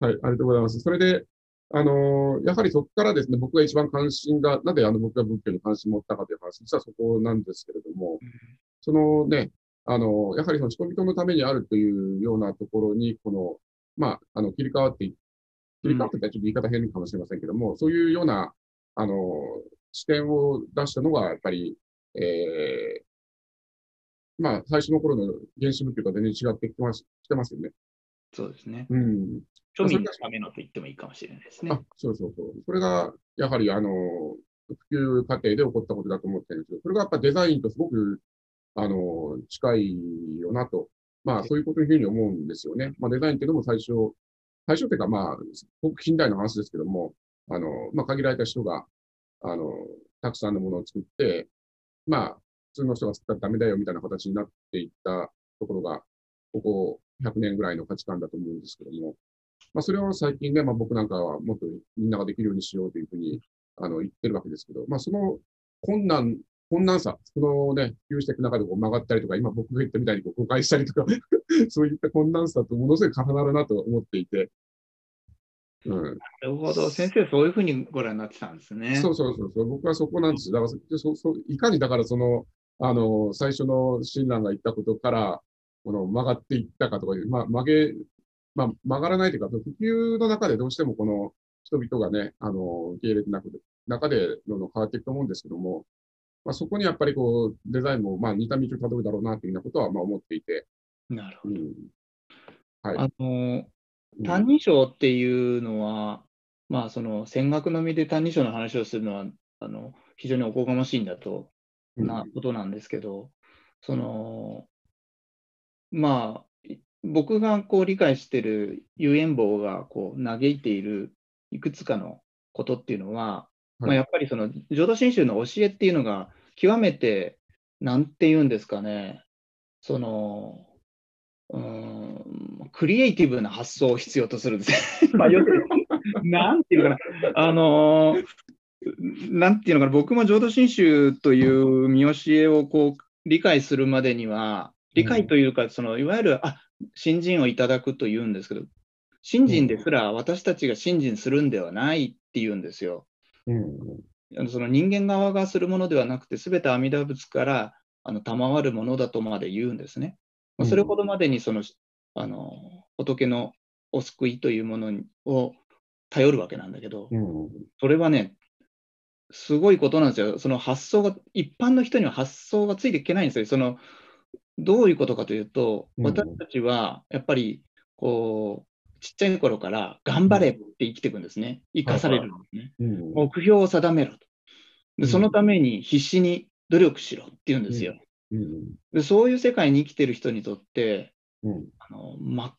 はい、ありがとうございます。それで、あのやはりそこからですね、僕が一番関心が、なんであの僕が仏教に関心を持ったかという話、実はそこなんですけれども、うん、そのね、あのやはりその人々のためにあるというようなところに、この、まあ、あの切り替わって切り替わってたらちょっと言い方変かもしれませんけども、そういうようなあの、視点を出したのが、やっぱり、えー、まあ、最初の頃の原子部というか全然違ってきてますきてますよね。そうですね。うん。庶民のためのと言ってもいいかもしれないですねあ。そうそうそう。それが、やはり、あの、普及過程で起こったことだと思ってるんですけど、それがやっぱデザインとすごく、あの、近いよなと。まあ、そういうこというふうに思うんですよね。まあ、デザインっていうのも最初、最初っていうか、まあ、すごく近代の話ですけども、あの、まあ、限られた人が、あの、たくさんのものを作って、まあ、普通の人が作ったらダメだよみたいな形になっていったところが、ここ100年ぐらいの価値観だと思うんですけども、まあ、それを最近ね、まあ、僕なんかはもっとみんなができるようにしようというふうにあの言ってるわけですけど、まあ、その困難、困難さ、そのね、普及していく中でこう曲がったりとか、今僕が言ったみたいにこう誤解したりとか、そういった困難さとものすごい重なるなと思っていて、うん、なるほど。先生、そういうふうにご覧になってたんですね。そうそうそうそう、僕はそこなんですよ。だからそそいかにだからその、あの、最初の親鸞が言ったことから、この曲がっていったかとかいう、まあ、曲げ、まあ、曲がらないというか、普及の中でどうしてもこの人々がね、あの、受け入れてなく中でどんどん変わっていくと思うんですけども、まあ、そこにやっぱりこう、デザインも、まあ、似た道をたどるだろうなというようなことは、まあ、思っていて、なるほど。うん。はい。あの、うん歎異抄っていうのは、まあ、その、戦学のみで歎異抄の話をするのは、あの、非常におこがましいんだと、うん。なことなんですけど、その、まあ、い僕がこう理解している遊園坊がこう嘆いているいくつかのことっていうのは、まあ、はいやっぱりその浄土真宗の教えっていうのが極めて、なんて言うんですかね、その、うーん、クリエイティブな発想を必要とするんですね。まあ、要するに、なんていうのかな、あのーなんていうのかな、僕も浄土真宗という見教えをこう理解するまでには、理解というか、そのいわゆる、あ信心をいただくというんですけど、信心ですら私たちが信心するんではないっていうんですよ。うん。あのその人間側がするものではなくて、すべて阿弥陀仏からあの賜るものだとまで言うんですね。まあそれほどまでにその、あの仏のお救いというものにを頼るわけなんだけど、うん。それはね、すごいことなんですよ。その発想が、一般の人には発想がついていけないんですよ。そのどういうことかというと、うん私たちはやっぱりこう、ちっちゃい頃から頑張れって生きていくんですね。生かされるんですね。うん。目標を定めろと。うんでそのために必死に努力しろって言うんですよ。うん。でそういう世界に生きてる人にとって、うん。あのま、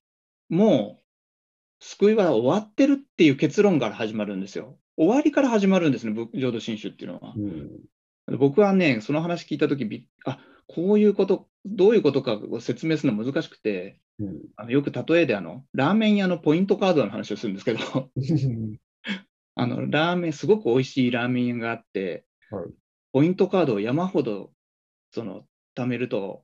もう救いは終わってるっていう結論から始まるんですよ。終わりから始まるんですね、仏浄土真宗っていうのは。うん。僕はね、その話聞いたとき、びあこういうこと、どういうことかを説明するの難しくて、うん。あのよく例えであの、ラーメン屋のポイントカードの話をするんですけど、あのラーメン、すごく美味しいラーメン屋があって、はいポイントカードを山ほどその貯めると、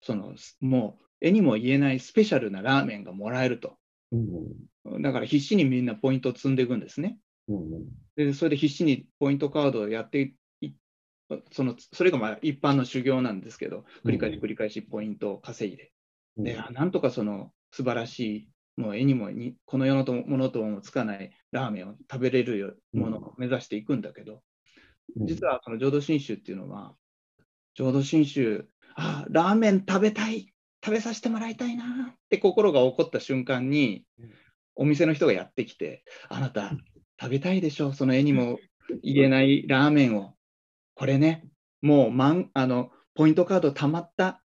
そのもう絵にも言えないスペシャルなラーメンがもらえると。うん。だから必死にみんなポイントを積んでいくんですね。うん。で、それで必死にポイントカードをやってい、そのそれがまあ一般の修行なんですけど、繰り返し繰り返しポイントを稼いで、で、あなんとかその素晴らしい、もう絵にもにこの世のとものともつかないラーメンを食べれるよものを目指していくんだけど、実はその浄土真宗っていうのは、浄土真宗、あラーメン食べたい、食べさせてもらいたいなって心が起こった瞬間にうん、お店の人がやってきて、あなた、食べたいでしょ、その絵にも言えないラーメンを。これね、もうマンあのポイントカード貯まった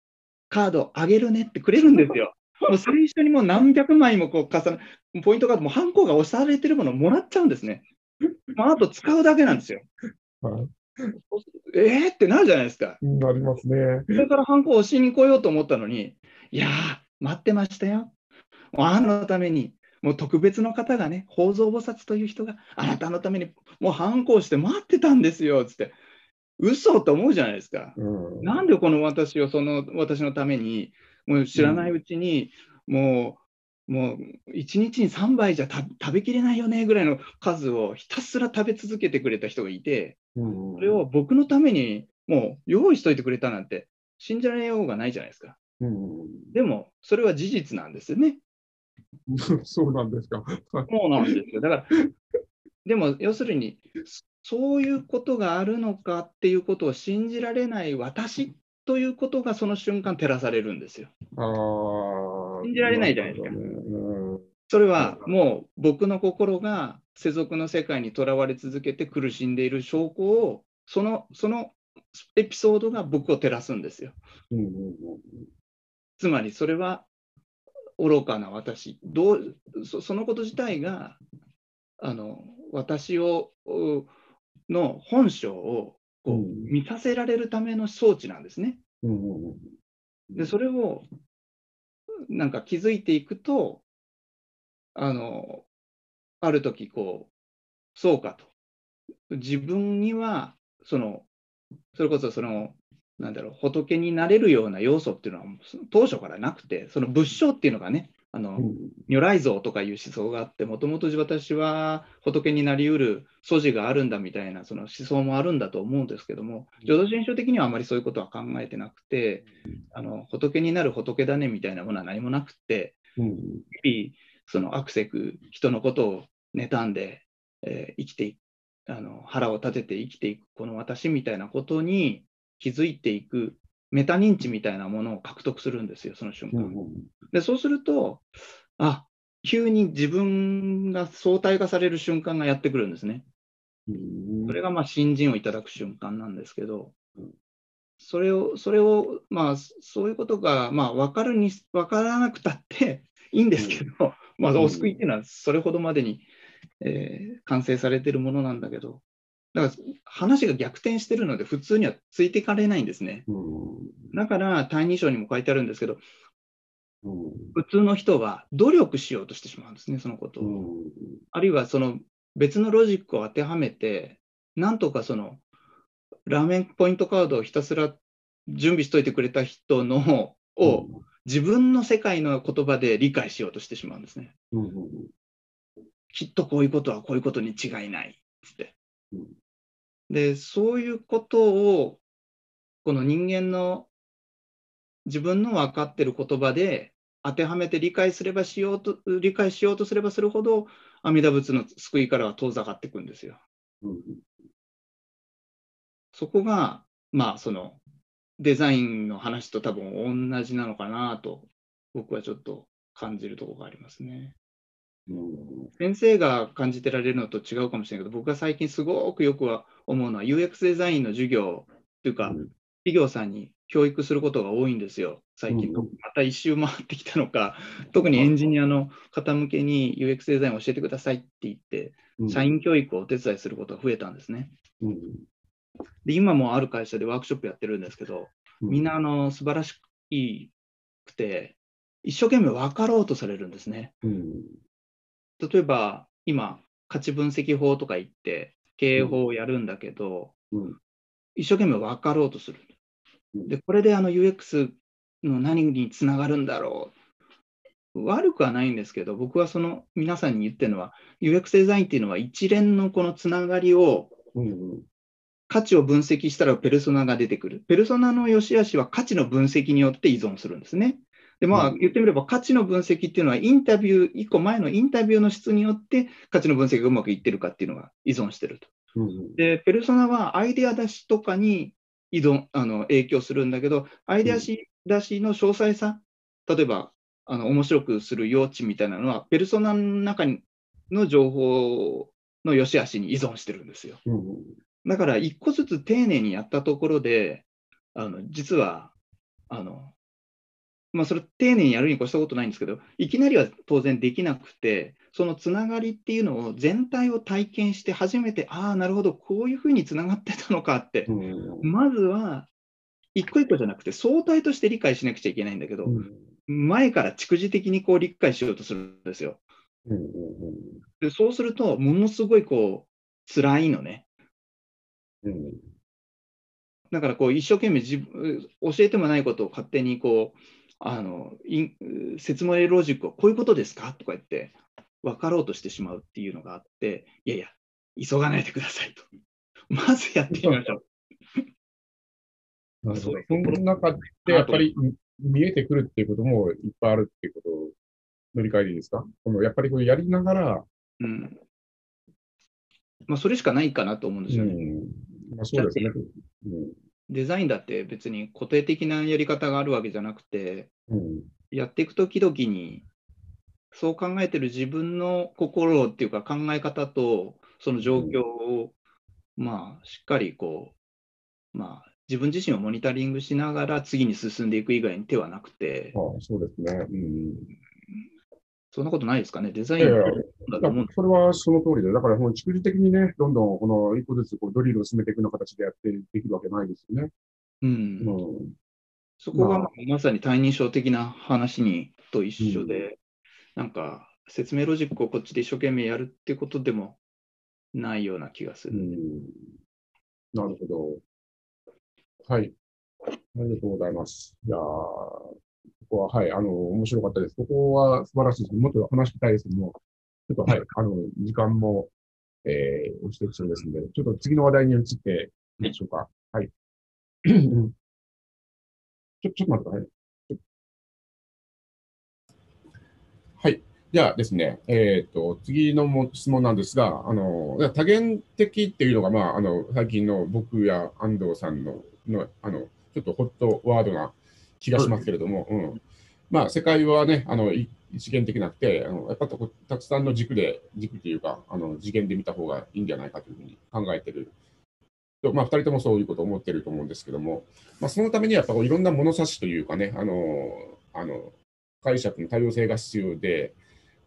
カードあげるねってくれるんですよ。もう最初にもう何百枚もこう重ね、ポイントカードもハンコが押されてるものをもらっちゃうんですね。まあ、あと使うだけなんですよ。はい。えー？ってなるじゃないですか。なりますね。それからハンコを押しに来ようと思ったのに、いやー、待ってましたよ。あのために、もう特別の方がね、宝蔵菩薩という人があなたのためにもうハンコをして待ってたんですよ、つって。嘘と思うじゃないですか。うん。なんでこの私をその私のために、もう知らないうちに、もう、もう1日に3杯じゃ食食べきれないよねぐらいの数をひたすら食べ続けてくれた人がいて、うん。それを僕のためにもう用意しといてくれたなんて信じられようがないじゃないですか。うん。でも、それは事実なんですよね。そうなんですか。は いそうなんですよ。だから、でも要するに、そういうことがあるのかっていうことを信じられない私ということがその瞬間照らされるんですよ。ああ。信じられないじゃないですか。それはもう僕の心が世俗の世界にとらわれ続けて苦しんでいる証拠をそのそのエピソードが僕を照らすんですよ。つまりそれは愚かな私。どうそそのこと自体があの私をうの本性をこううん。見させられるための装置なんですね。でそれをなんか気づいていくとあのある時こうそうかと。自分にはそのそれこそそのなんだろう仏になれるような要素っていうのは当初からなくてその仏性っていうのがねあの、うん。如来像とかいう思想があって、もともと私は仏になりうる素地があるんだみたいなその思想もあるんだと思うんですけども、浄土真宗的にはあまりそういうことは考えてなくて、あの仏になる仏だねみたいなものは何もなくて、うん。日々そのアクセク、人のことを妬んで、えー生きていくあの、腹を立てて生きていくこの私みたいなことに気づいていく、メタ認知みたいなものを獲得するんですよ、その瞬間。うんうんで、そうすると、あ急に自分が相対化される瞬間がやってくるんですね。うんそれがまあ新人をいただく瞬間なんですけどうん、それを、それを、まあ、そういうことが、まあ、分かるに、分からなくたっていいんですけど、まあ、うん。お救いっていうのはそれほどまでに、えー完成されているものなんだけど、だから話が逆転してるので、普通にはついていかれないんですね。うんだから、「歎異抄」にも書いてあるんですけど、うん普通の人は努力しようとしてしまうんですね、そのことを。うんあるいはその別のロジックを当てはめて、なんとかそのラーメンポイントカードをひたすら準備しといてくれた人のを自分の世界の言葉で理解しようとしてしまうんですね。きっとこういうことはこういうことに違いないっつってうん。で、そういうことをこの人間の自分の分かってる言葉で当てはめて理解すればしようと、理解しようとすればするほど阿弥陀仏の救いからは遠ざかっていくんですよ。うんそこが、まあ、そのデザインの話と多分同じなのかなと、僕はちょっと感じるとこがありますね。うん先生が感じてられるのと違うかもしれないけど、僕が最近すごくよくは思うのは UX デザインの授業というか、うん企業さんに教育することが多いんですよ、最近。うんまた一周回ってきたのか、特にエンジニアの方向けに UX デザインを教えてくださいって言って、うん社員教育をお手伝いすることが増えたんですね。うんで、今もある会社でワークショップやってるんですけど、みんなあの素晴らしくて、一生懸命分かろうとされるんですね。うん例えば、今、価値分析法とか言って、経営法をやるんだけど、うん一生懸命分かろうとするうん。で、これであの UX の何につながるんだろう。悪くはないんですけど、僕はその皆さんに言ってるのは、UX デザインっていうのは一連のこのつながりをうん価値を分析したらペルソナが出てくる。ペルソナの良し悪しは価値の分析によって依存するんですね。で、まあうん言ってみれば価値の分析っていうのはインタビュー、一個前のインタビューの質によって価値の分析がうまくいってるかっていうのが依存してると。うんで、ペルソナはアイデア出しとかに依存、あの影響するんだけど、アイデアし出しの詳細さ、例えば、あの面白くする余地みたいなのは、ペルソナの中の情報の良し悪しに依存してるんですよ。うんだから、一個ずつ丁寧にやったところで、あの実は、あの、まあ、それ丁寧にやるに越したことないんですけど、いきなりは当然できなくて、そのつながりっていうのを全体を体験して初めて、ああ、なるほど、こういうふうにつながってたのかって、うんまずは、一個一個じゃなくて、相対として理解しなくちゃいけないんだけど、前から蓄次的にこう理解しようとするんですよ。うんでそうすると、ものすごいこう、辛いのね。うんだからこう一生懸命自分教えてもないことを勝手にこうあの説明ロジックをこういうことですか？とか言って分かろうとしてしまうっていうのがあっていやいや急がないでくださいと。まずやってみましょう。なるほど。そうその中でやっぱり見えてくるっていうこともいっぱいあるっていうことを乗り換えでいいですか？このやっぱりこれやりながら、うん、まあ、それしかないかなと思うんですよね。うん。まあ、そうですね。うんデザインだって別に固定的なやり方があるわけじゃなくて、うんやっていくとき々に、そう考えてる自分の心っていうか考え方と、その状況を、まあ、しっかりこう、まあ、自分自身をモニタリングしながら次に進んでいく以外に手はなくて、あそうですね。うんそんなことないですかね、デザインだと思うそれはその通りで、だから、もう蓄次的にね、どんどんこの一個ずつこうドリルを進めていくような形でやってできるわけないですよね。うんうんそこがまさに対認証的な話にと一緒で、なんか説明ロジックをこっちで一生懸命やるってことでもないような気がする。うんなるほど。はい。ありがとうございます。いやーここは、はい、あの、面白かったです。ここは素晴らしいです。もっと話したいですけども、ちょっと、はい、あの、時間も、えー、押してきそうですので、ちょっと次の話題に移っていいでしょうか。はい。ちょ、ちょっと待ってください。はい。じゃあですね、えっ、と、次のも質問なんですが、あの、多元的っていうのが、まあ、あの、最近の僕や安藤さんの、の、あの、ちょっとホットワードな気がしますけれども、うん。まあ、世界はね、あの、い一元的なくて、あのやっぱたたくさんの軸で、軸というか、あの、次元で見た方がいいんじゃないかというふうに考えてる。とまあ、二人ともそういうことを思ってると思うんですけども、まあ、そのためにはやっぱこういろんな物差しというかね、あの、あの、解釈の多様性が必要で、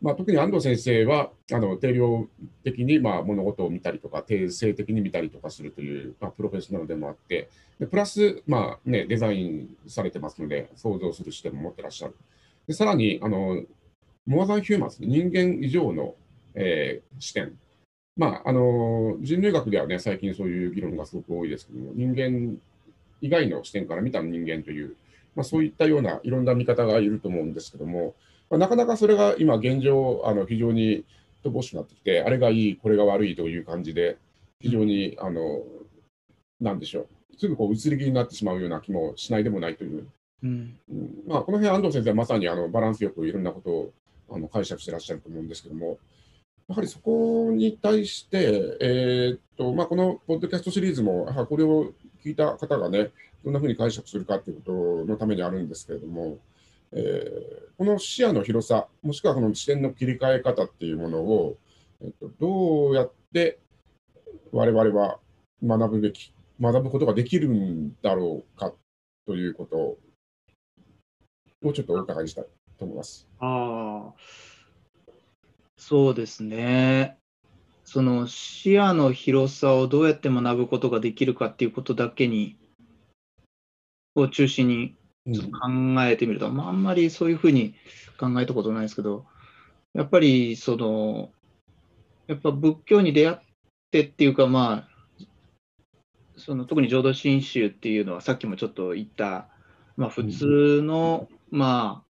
まあ、特に安藤先生はあの定量的にまあ物事を見たりとか、定性的に見たりとかするという、まあ、プロフェッショナルでもあって、でプラス、まあね、デザインされてますので、想像する視点も持ってらっしゃる。でさらにあの、モアザンヒューマンス、人間以上の、えー視点。まあ、あの人類学ではね、最近そういう議論がすごく多いですけども、人間以外の視点から見た人間という、まあ、そういったようないろんな見方がいると思うんですけども、まあ、なかなかそれが今現状、あの非常に乏しくなってきて、あれがいい、これが悪いという感じで、非常に、あの、なんでしょう、すぐこう移り気になってしまうような気もしないでもないという、うん。うん。まあ、この辺安藤先生はまさにあのバランスよくいろんなことをあの解釈してらっしゃると思うんですけども、やはりそこに対して、えーっとまあ、このポッドキャストシリーズも、これを聞いた方がね、どんなふうに解釈するかということのためにあるんですけれども、えーこの視野の広さ、もしくはこの視点の切り替え方っていうものを、えっと、どうやって我々は学ぶべき、学ぶことができるんだろうかということをちょっとお伺いしたいと思います。ああ、そうですね。その視野の広さをどうやって学ぶことができるかっていうことだけに、を中心にちょっと考えてみると、まあ、あんまりそういうふうに考えたことないですけど、やっぱりその、やっぱ仏教に出会ってっていうか、まあ、その特に浄土真宗っていうのは、さっきもちょっと言った、まあ、普通の、まあ、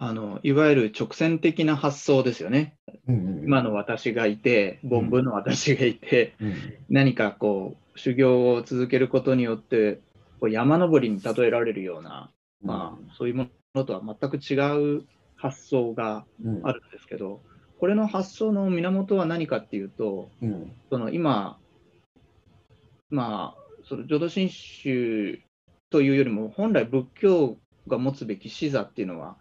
あのいわゆる直線的な発想ですよね。うんうん今の私がいて、凡夫の私がいて、うん。何かこう、修行を続けることによって、こう山登りに例えられるような、まあ、そういうものとは全く違う発想がうん。あるんですけど、これの発想の源は何かっていうと、うん。その今、まあ、その浄土真宗というよりも、本来仏教が持つべき視座っていうのは、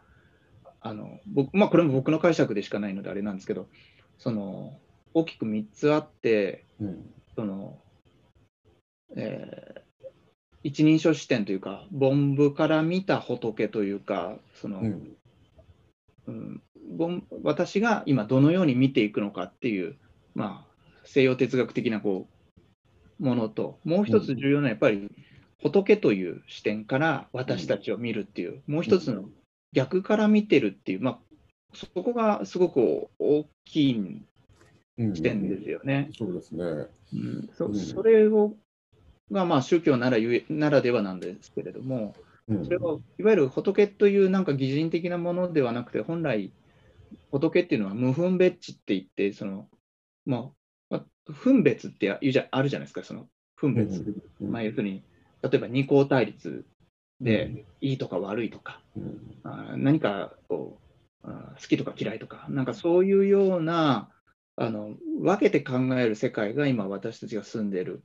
あの僕まあ、これも僕の解釈でしかないのであれなんですけど、その大きく3つあって、うん。その、えー一人称視点というか、凡夫から見た仏というか、その、うん。うん凡私が今どのように見ていくのかっていう、まあ、西洋哲学的なこうものと、もう一つ重要なのはやっぱり仏という視点から私たちを見るっていう、もう一つの逆から見てるっていう、まあ、そこがすごく大きいうん。視点ですよね。そうですね。うんそうん。それをがまあ宗教ならゆえならではなんですけれども、うん。それをいわゆる仏というなんか擬人的なものではなくて、本来、仏っていうのは無分別地って言って、そのまあ、まあ分別ってあるじゃないですか、その分別。うん。まあ、要するに、例えば二項対立で、いいとか悪いとか、うん。あー何かこうあー好きとか嫌いとか、なんかそういうようなあの分けて考える世界が今私たちが住んでる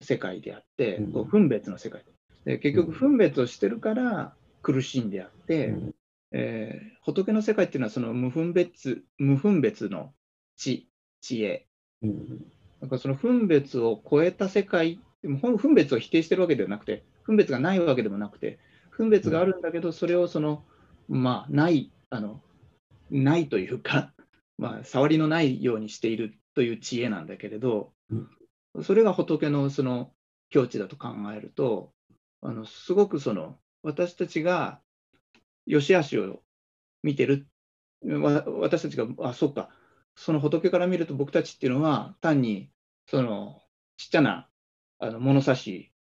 世界であって、うん。分別の世界。で結局うん。分別をしてるから苦しんであって、うん。えー仏の世界っていうのはその無分別無分別の知知恵。うん。なんかその分別を超えた世界でも分別を否定してるわけではなくて分別がないわけでもなくて分別があるんだけどそれをそのまあないあのないというか、まあ、触りのないようにしているという知恵なんだけれど、それが仏のその境地だと考えるとあのすごくその私たちが良し悪しを見てるわ私たちがあそうかその仏から見ると僕たちっていうのは単にそのちっちゃなあの物差し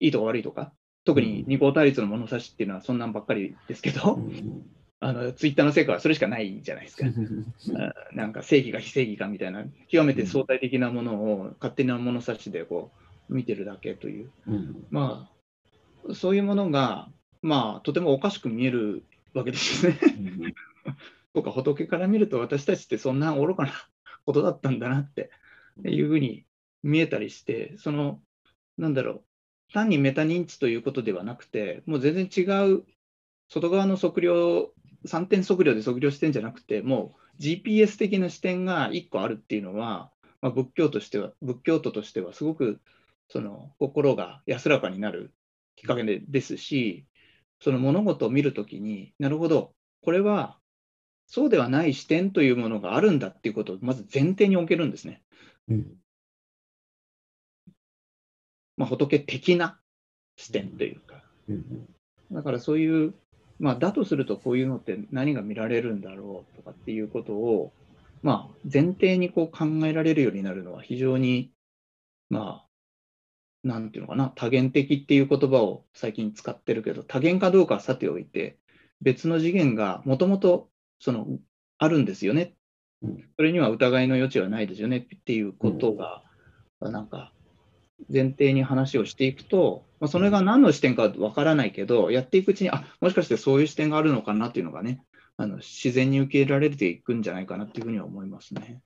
いいとか悪いとか特に二項対立の物差しっていうのはそんなんばっかりですけど、あのツイッターの成果はそれしかないじゃないですか。あ なんか正義か非正義かみたいな極めて相対的なものを勝手な物差しでこう見てるだけといううんまあそういうものがまあとてもおかしく見えるわけですよね。そうか仏から見ると私たちってそんな愚かなことだったんだなっていうふうに見えたりしてそのなんだろう単にメタ認知ということではなくてもう全然違う外側の測量3点測量で測量してんじゃなくてもう GPS 的な視点が1個あるっていうのは、まあ、仏教としては仏教徒としてはすごくその心が安らかになるきっかけでですしその物事を見るときになるほどこれはそうではない視点というものがあるんだっていうことをまず前提に置けるんですね。うんまあ、仏的な視点というか。うんだからそういう、まあ、だとするとこういうのって何が見られるんだろうとかっていうことを、まあ、前提にこう考えられるようになるのは非常に、まあ、なんていうのかな、多元的っていう言葉を最近使ってるけど、多元かどうかはさておいて、別の次元がもともとそのあるんですよねうん。それには疑いの余地はないですよねっていうことが、なんか前提に話をしていくと、まあ、それが何の視点かわからないけど、やっていくうちに、あもしかしてそういう視点があるのかなっていうのがね、あの自然に受け入れられていくんじゃないかなっていうふうには思いますね。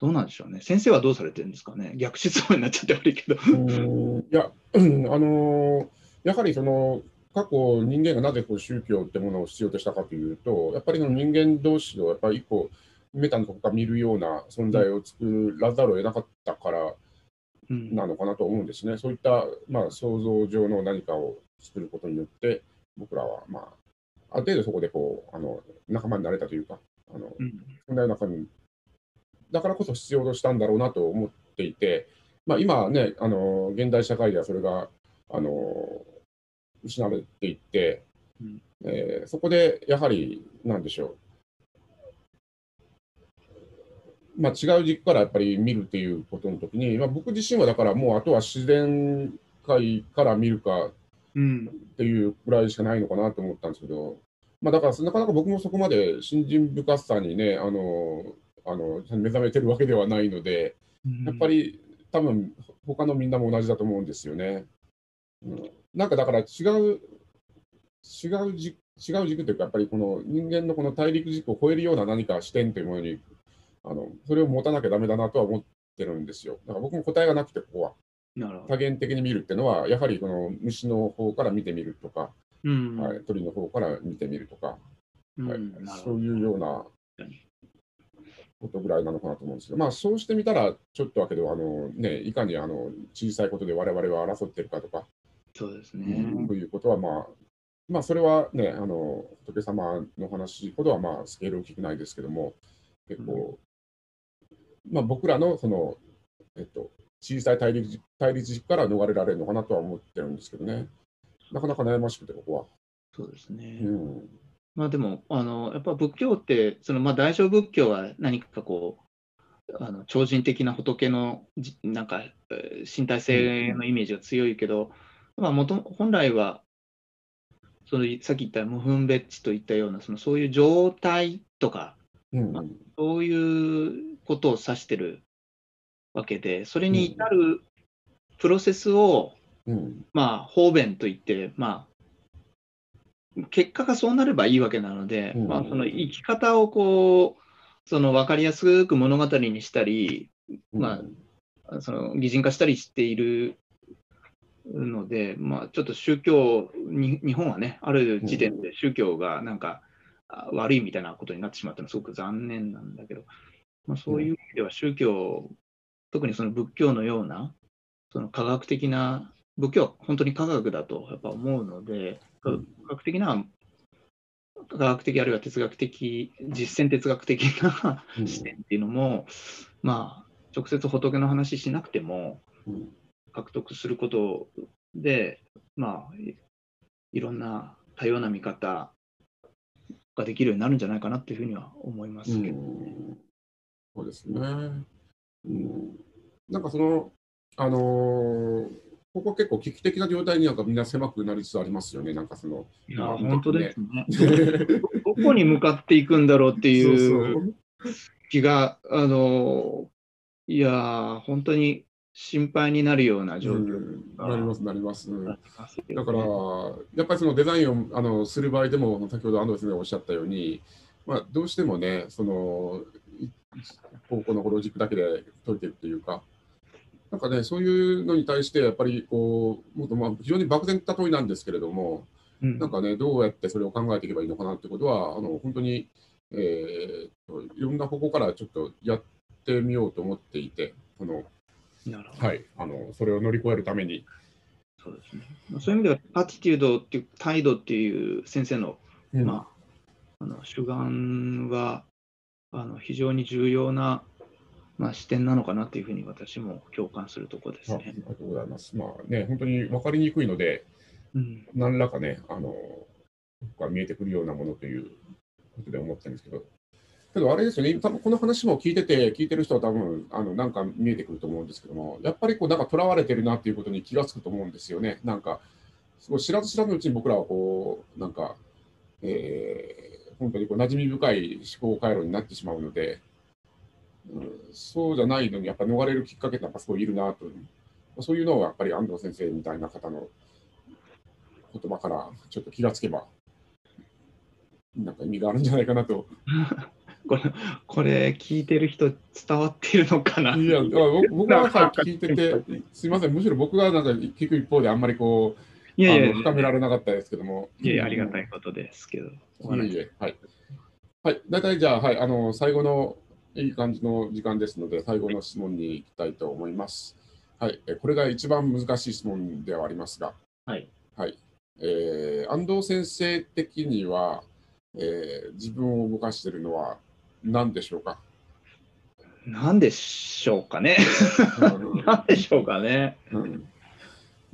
どうなんでしょうね。先生はどうされてるんですかね。逆質問になっちゃって悪いけど。いや、うんあのーやはりその過去、人間がなぜこう宗教ってものを必要としたかというと、やっぱりその人間同士をやっぱり一個、メタのとこから見るような存在を作らざるを得なかったからなのかなと思うんですね。そういった、まあ、想像上の何かを作ることによって、僕らは、まあ、ある程度そこでこうあの仲間になれたというか、あのうん。そんなような感じ。だからこそ必要としたんだろうなと思っていて、まあ、今ね、あの現代社会ではそれがあの失われていって、うん。えーそこでやはり、なんでしょう、まあ、違う軸からやっぱり見るっていうことの時に、まあ、僕自身はだからもうあとは自然界から見るかうんっていうぐらいしかないのかなと思ったんですけど、まあ、だからなかなか僕もそこまで信心深さにね、あのあの目覚めてるわけではないので、やっぱり多分他のみんなも同じだと思うんですよね。うん、なんかだから違う、違う軸違う軸というか、やっぱりこの人間のこの大陸軸を超えるような何か視点というものに、あのそれを持たなきゃだめだなとは思ってるんですよ。だから僕も答えがなくて、ここは。多元的に見るっていうのは、やはりこの虫の方から見てみるとか、うんはい、鳥の方から見てみるとか、うんはいそういうようなことぐらいなのかなと思うんですけど、まあ、そうしてみたら、ちょっとだけど、あのね、いかにあの小さいことで我々は争ってるかとか、そうですとね。いうことは、まあ、まあ、それはね、あの仏様の話ほどは、まあ、スケール大きくないですけども、結構、まあ、僕らのその、えっと、小さい対立対立軸から逃れられるのかなとは思ってるんですけどね、なかなか悩ましくて、ここは。そうですね。うんまあでも、あのやっぱ仏教って、そのまあ大乗仏教は何かこう、あの超人的な仏のじなんかえー身体性のイメージが強いけど、まあ元本来は、そのさっき言った無分別地といったような、そのそういう状態とか、うんそういうことを指してるわけで、それに至るプロセスを、うん。まあ、方便といって、まあ、結果がそうなればいいわけなので、うん。まあ、その生き方をこその分かりやすく物語にしたり、まあ、その擬人化したりしているので、まあ、ちょっと宗教に、日本はね、ある時点で宗教がなんかあ悪いみたいなことになってしまったのはすごく残念なんだけど、まあ、そういう意味では宗教、特にその仏教のような、その科学的な、仏教は本当に科学だとやっぱ思うので、科学的な、科学的あるいは哲学的、実践哲学的な視点っていうのも、まあ、直接仏の話しなくても、獲得することで、まあ、いろんな多様な見方ができるようになるんじゃないかなっていうふうには思いますけど、うんそうですね。うん、なんかその、あのーここ結構危機的な状態になんかみんな狭くなりつつありますよね、なんかその。いや、うん本当ですね。どこに向かっていくんだろうってそういう気が、あの、いや、本当に心配になるようなそう。状況うんなります、なります。になりますよねだから、やっぱりそのデザインをあのする場合でも、先ほど安藤先生がおっしゃったように、まあ、どうしてもね、そのい高校のロジックだけで解いてるっていうか、なんかね、そういうのに対して、やっぱりこう、もっとまあ非常に漠然た問いなんですけれども、うんなんかね、どうやってそれを考えていけばいいのかなってことは、あの本当に、えーと、いろんな方向からちょっとやってみようと思っていて、その。はい、あのそれを乗り越えるために。そうですね。まあそういう意味では、アティテュードっていう態度っていう先生のうんまあ、あの主眼はあの非常に重要な、まあ、視点なのかなというふうに私も共感するところですああねり。がとうございます。まあね、本当に分かりにくいので、うん、何らかね、あの、が見えてくるようなものということで思ったんですけど、けどあれですよね、多分この話も聞いてて、聞いてる人は多分、あの、なんか見えてくると思うんですけども、やっぱりこう、なんか囚われてるなっていうことに気がつくと思うんですよね。なんか、すごい知らず知らずのうちに僕らはこう、なんか、えー本当にこう馴染み深い思考回路になってしまうので、うんそうじゃないのに、やっぱ逃れるきっかけってやっぱすごいいるなと。そういうのをやっぱり安藤先生みたいな方の言葉からちょっと気がつけば、なんか意味があるんじゃないかなと。これこれ聞いてる人伝わっているのかな？いや、僕僕ははい聞いてて、すみません、むしろ僕がなんか聞く一方であんまりこう、いやいや深められなかったですけども。いやいやありがたいことですけど。いえいえ、はい。はい、大体じゃあ、はい、あの、最後のいい感じの時間ですので、最後の質問に行きたいと思います。はい、えこれが一番難しい質問ではありますが、はい。はい。えー安藤先生的には、えー自分を動かしているのは何でしょうか？何でしょうかね。何でしょうかね。うん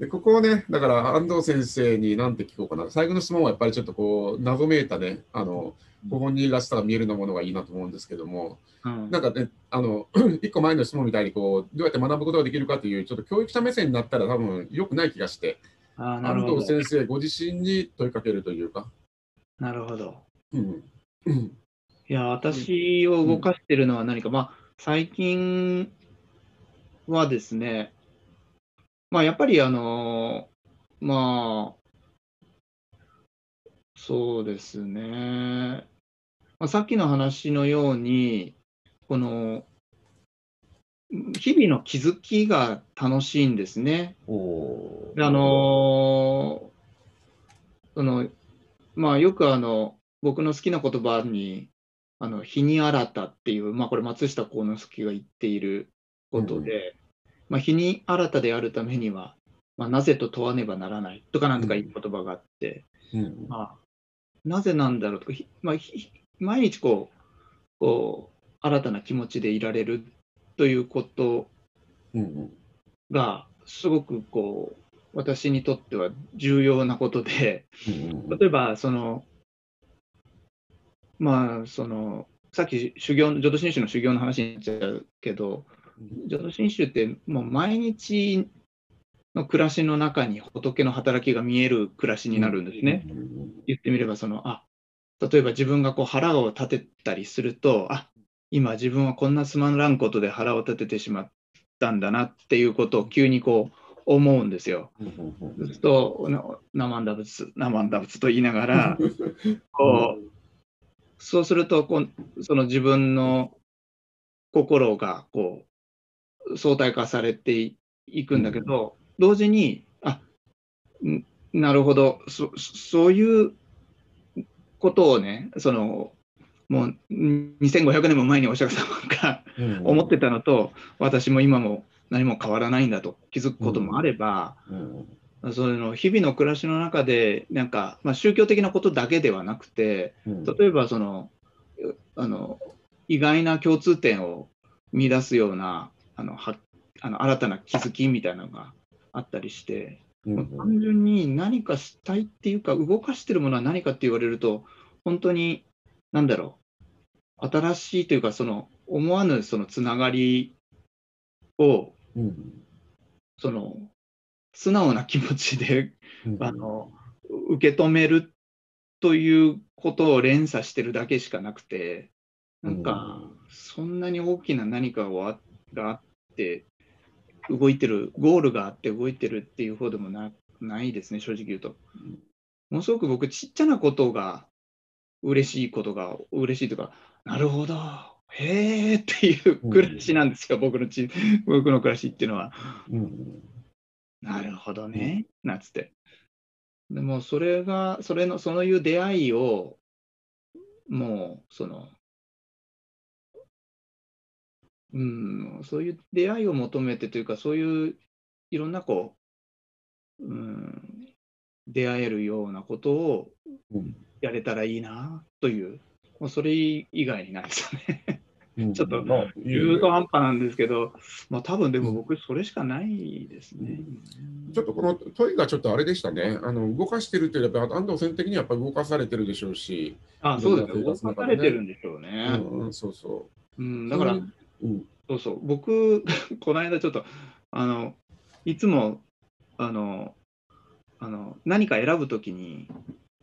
でここをね、だから安藤先生に何て聞こうかな。最後の質問はやっぱりちょっとこう、謎めいたね、あの、ご本人らしさが見えるようなものがいいなと思うんですけども、うん。なんかね、あの、一個前の質問みたいにこう、どうやって学ぶことができるかという、ちょっと教育者目線になったら多分良くない気がして、安藤。先生ご自身に問いかけるというか、なるほど。いや、私を動かしてるのは何か、まあ、最近はですね、まあ、やっぱり、あの、まあ、そうですね、まあ、さっきの話のように、この、日々の気づきが楽しいんですね。あのそのまあ、よくあの僕の好きな言葉に「あの日に新た」っていう、まあ、これ松下幸之助が言っていることで、まあ、日に新たであるためには、まあ、なぜと問わねばならないとかなんとかいう言葉があって、うん。まあ、なぜなんだろうとか、ひまあ、ひ毎日こうこう新たな気持ちでいられるということうんうん。がすごくこう私にとっては重要なことでうん。例えばそのまあそのさっき修行の浄土真宗の修行の話になっちゃうけど浄土真宗ってもう毎日の暮らしの中に仏の働きが見える暮らしになるんですね。言ってみればそのあ例えば自分がこう腹を立てたりするとあ今自分はこんなつまらんことで腹を立ててしまったんだなっていうことを急にこう思うんですよ。うんうんうんそうするとな生んだ仏生んだ仏と言いながら こうそうするとこう、その自分の心がこう相対化されていくんだけど、同時に、あんなるほど。そ、そういうことをね、そのもう2500年も前にお釈迦様がうん。思ってたのと、私も今も何も変わらないんだと気づくこともあれば、うん。その日々の暮らしの中で、なんか、まあ、宗教的なことだけではなくて、うん。例えばそのうあの意外な共通点を見出すようなあのはあの新たな気づきみたいなのがあったりして、うんもう単純に何かしたいっていうか動かしてるものは何かって言われると本当に何だろう新しいというかその思わぬそのつながりをうん。その素直な気持ちでうんあの受け止めるということを連鎖してるだけしかなくて、なんか、そんなに大きな何かがあって、動いてる、ゴールがあって動いてるっていう方でもなないですね、正直言うと。ものすごく僕、ちっちゃなことが嬉しいことが嬉しいとか、なるほど、へーっていう暮らしなんですよ、僕のち僕の暮らしっていうのは。うんなるほどね、なんつって。でもそれが、それの、そういう出会いを、もう、その、うん、そういう出会いを求めてというか、そういういろんなこう、うん、出会えるようなことをうんやれたらいいなという、もうそれ以外にないですよね。うん ちょっと中途半端なんですけど、まあ多分でも僕、それしかないですね。ちょっとこの問いがちょっとあれでしたね。あの動かしてるというやっぱ安藤先生的にはやっぱ動かされてるでしょうし、あ、そうですよ。いろんな生活の動かされてるんでしょううね。んうん、そうそうん、う。だから、うん、そうそう、僕、この間ちょっと、あの、いつも、あの、あの何か選ぶときに、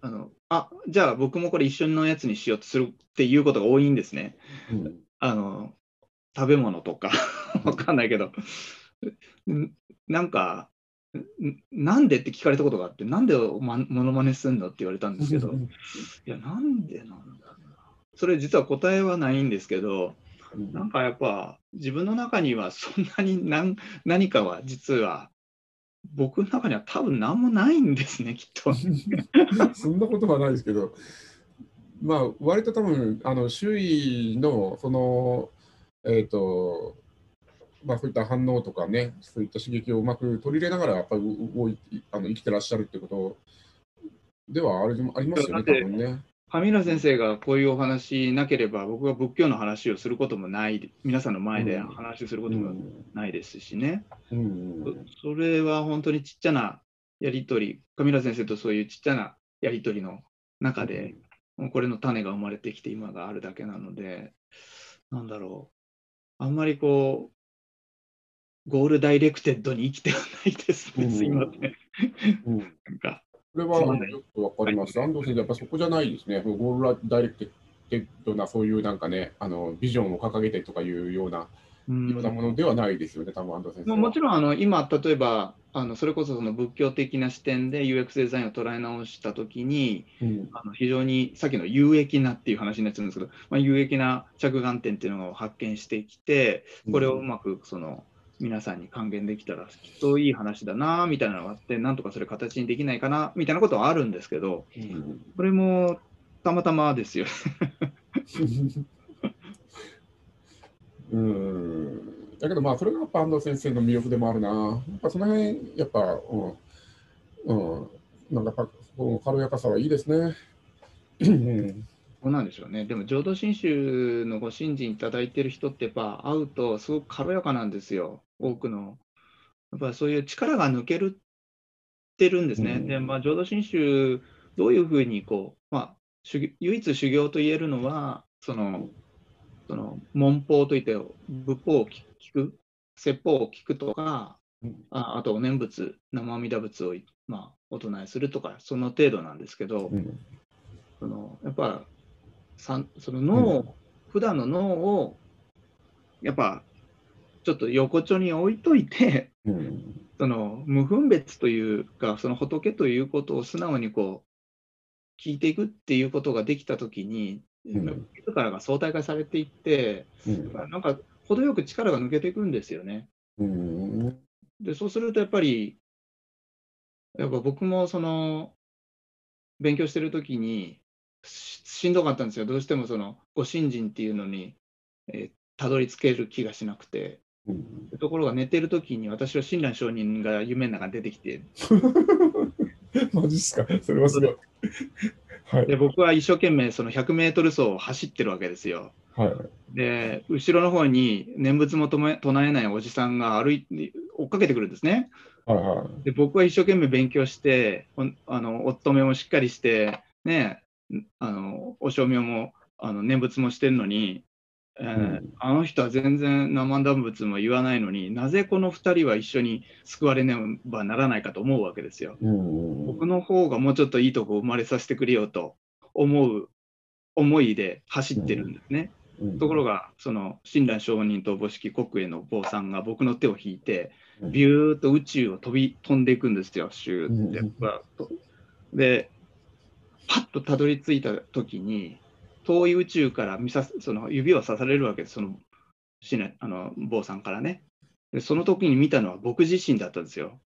あの、あ、じゃあ僕もこれ一緒のやつにしようとするっていうことが多いんですね。うん、あの、食べ物とか、わかんないけど、んなんか、んなんでって聞かれたことがあって、なんでまモノマネすんのって言われたんですけど、いや、なんでなんだろうな。それ実は答えはないんですけど、うんなんかやっぱ自分の中には そんなに何何かは実は僕の中には多分何もないんですね、きっと。そんなことはないですけど、まあ、割と多分あの周囲のその、えっ、と、まあ、そういった反応とかね、そういった刺激をうまく取り入れながら、やっぱり動いあの生きてらっしゃるってことではありますよね、多分ね。上村先生がこういうお話なければ、僕が仏教の話をすることもない、皆さんの前で話をすることもないですしね。うん。うんそそれは本当にちっちゃなやりとり、上村先生とそういうちっちゃなやりとりの中で、もうこれの種が生まれてきて今があるだけなので、なんだろう、あんまりこう、ゴールダイレクテッドに生きてはないですね、うん。すいません。うん。なんかこれはよくわかります。安藤先生、やっぱそこじゃないですね。ゴールダイレクテッドな、そういうなんかね、あのビジョンを掲げてとかいうような、うん。ようなものではないですよね、多分安藤先生もちろんあの今、例えばあのそれこそその仏教的な視点で UX デザインを捉え直したときに、うん。あの非常にさっきの有益なっていう話になっちゃうんですけど、まあ、有益な着眼点っていうのを発見してきて、これをうまくその皆さんに還元できたらきっといい話だなみたいなのがあって、なんとかそれ形にできないかなみたいなことはあるんですけど、うんこれもたまたまですよ。うんだけどまあそれがやっぱ安藤先生の魅力でもあるな。やっぱその辺やっぱ、うん、うん、なんかやっぱこの軽やかさはいいですね。うんうなんでしょうね。でも浄土真宗のご信心いただいてる人ってやっぱ会うとすごく軽やかなんですよ。多くの。やっぱそういう力が抜けるってるんですね。うんで、まあ浄土真宗どういうふうにこう、まあ唯一修行と言えるのは、その、その文法といって仏法を聞く、説法を聞くとか、うんああとお念仏、生阿弥陀仏を、まあ、お唱えするとか、その程度なんですけど、うんそのやっぱさんその脳、うん。普段の脳をやっぱちょっと横丁に置いといてうん。その無分別というかその仏ということを素直にこう聞いていくっていうことができたときにうん。自らが相対化されていって、うん。なんか程よく力が抜けていくんですよね。うん。で、そうするとやっぱり、やっぱ僕もその、勉強してるときにし、しんどかったんですよ。どうしてもその、ご信心っていうのに、えーたどり着ける気がしなくて。うんところが寝てるときに、私は親鸞上人が夢の中に出てきて、マジっすか？それはすごい。はい。で僕は一生懸命その100メートル走を走ってるわけですよ。はい。で、後ろの方に念仏も唱え唱えないおじさんが歩いて追っかけてくるんですね。はいはい。で僕は一生懸命勉強して、あのお勤めもしっかりして、ね、あのお正明もあの念仏もしてるのに、えーうん。あの人は全然生断仏も言わないのになぜこの2人は一緒に救われねばならないかと思うわけですよ。うん僕の方がもうちょっといいとこ生まれさせてくれよと思う思いで走ってるんですね。うん。ところが、その親鸞上人とおぼしき国営の坊さんが僕の手を引いて、うん。ビューッと宇宙を飛び飛んでいくんですよ、シューって。で、パッとたどり着いたときに、遠い宇宙から見さその指をさされるわけです、その親鸞あの坊さんからねで。その時に見たのは僕自身だったんですよ。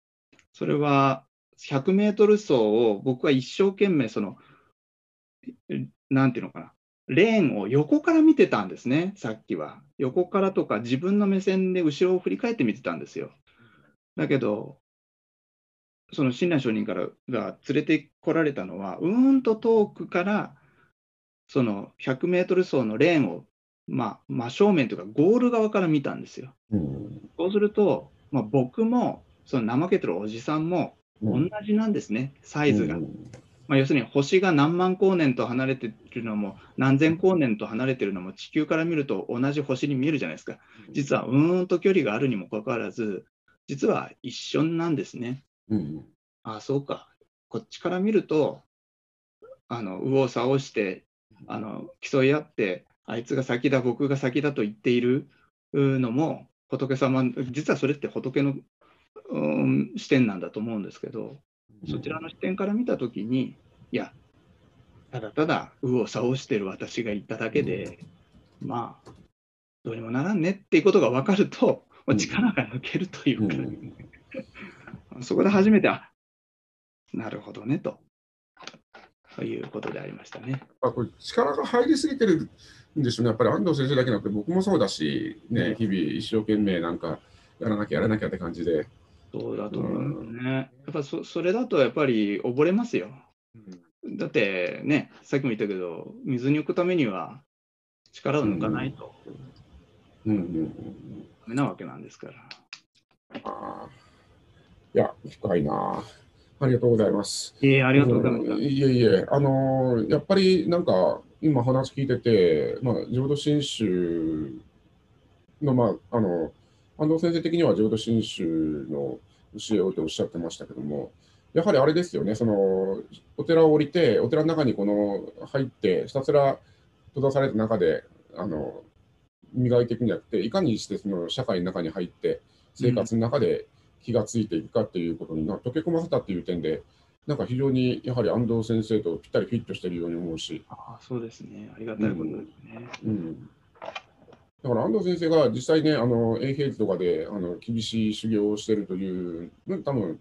それは100メートル走を僕は一生懸命その、えなんていうのかな、レーンを横から見てたんですね、さっきは。横からとか自分の目線で後ろを振り返って見てたんですよ。だけど、その親鸞上人からが連れてこられたのは、うーんと遠くから、その100メートル走のレーンを、まあ、真正面というか、ゴール側から見たんですよ。うんそうすると、まあ、僕も、その怠けてるおじさんも同うんじなんですね、サイズが。うんまあ、要するに星が何万光年と離れてるのも何千光年と離れてるのも地球から見ると同じ星に見えるじゃないですか。実はうーんと距離があるにもかかわらず、実は一緒なんですね。うんああ、そうか。こっちから見ると、あの右往左往してあの競い合って、あいつが先だ、僕が先だと言っているのも、仏様、実はそれって仏の、うん視点なんだと思うんですけど、そちらの視点から見たときに、いや、ただただ右往左往してる私が言っただけで、まあ、どうにもならんねっていうことが分かると、力が抜けるというか、そこで初めて、あなるほどねと。ということでありましたね。あこれ力が入りすぎてるんでしょうね、やっぱり安藤先生だけなくて、僕もそうだし、ね、日々一生懸命なんかやらなきゃやらなきゃって感じで。そうだと思うんですね。やっぱそそれだとやっぱり溺れますよ。だってね、さっきも言ったけど、水に浮くためには力を抜かないとうんうんダメなわけなんですから。あーいや、深いな。ありがとうございます。いえ、ありがとうございます。んいえいえ、あのーやっぱりなんか、今話聞いてて、まあ、浄土真宗の、まあ、あの、安藤先生的には浄土真宗の教えをとおっしゃってましたけども、やはりあれですよね、その、お寺を降りて、お寺の中にこの入って、ひたすら閉ざされた中で、あの、磨いていくんじゃなくて、いかにしてその社会の中に入って、生活の中で気がついていくかっていうことにな溶け込ませたっていう点で、なんか非常にやはり安藤先生とぴったりフィットしているように思うし、ああそうですね。ありがたいことですね。うん、だから安藤先生が実際ね、あの永平寺とかであの厳しい修行をしてるという、うん多分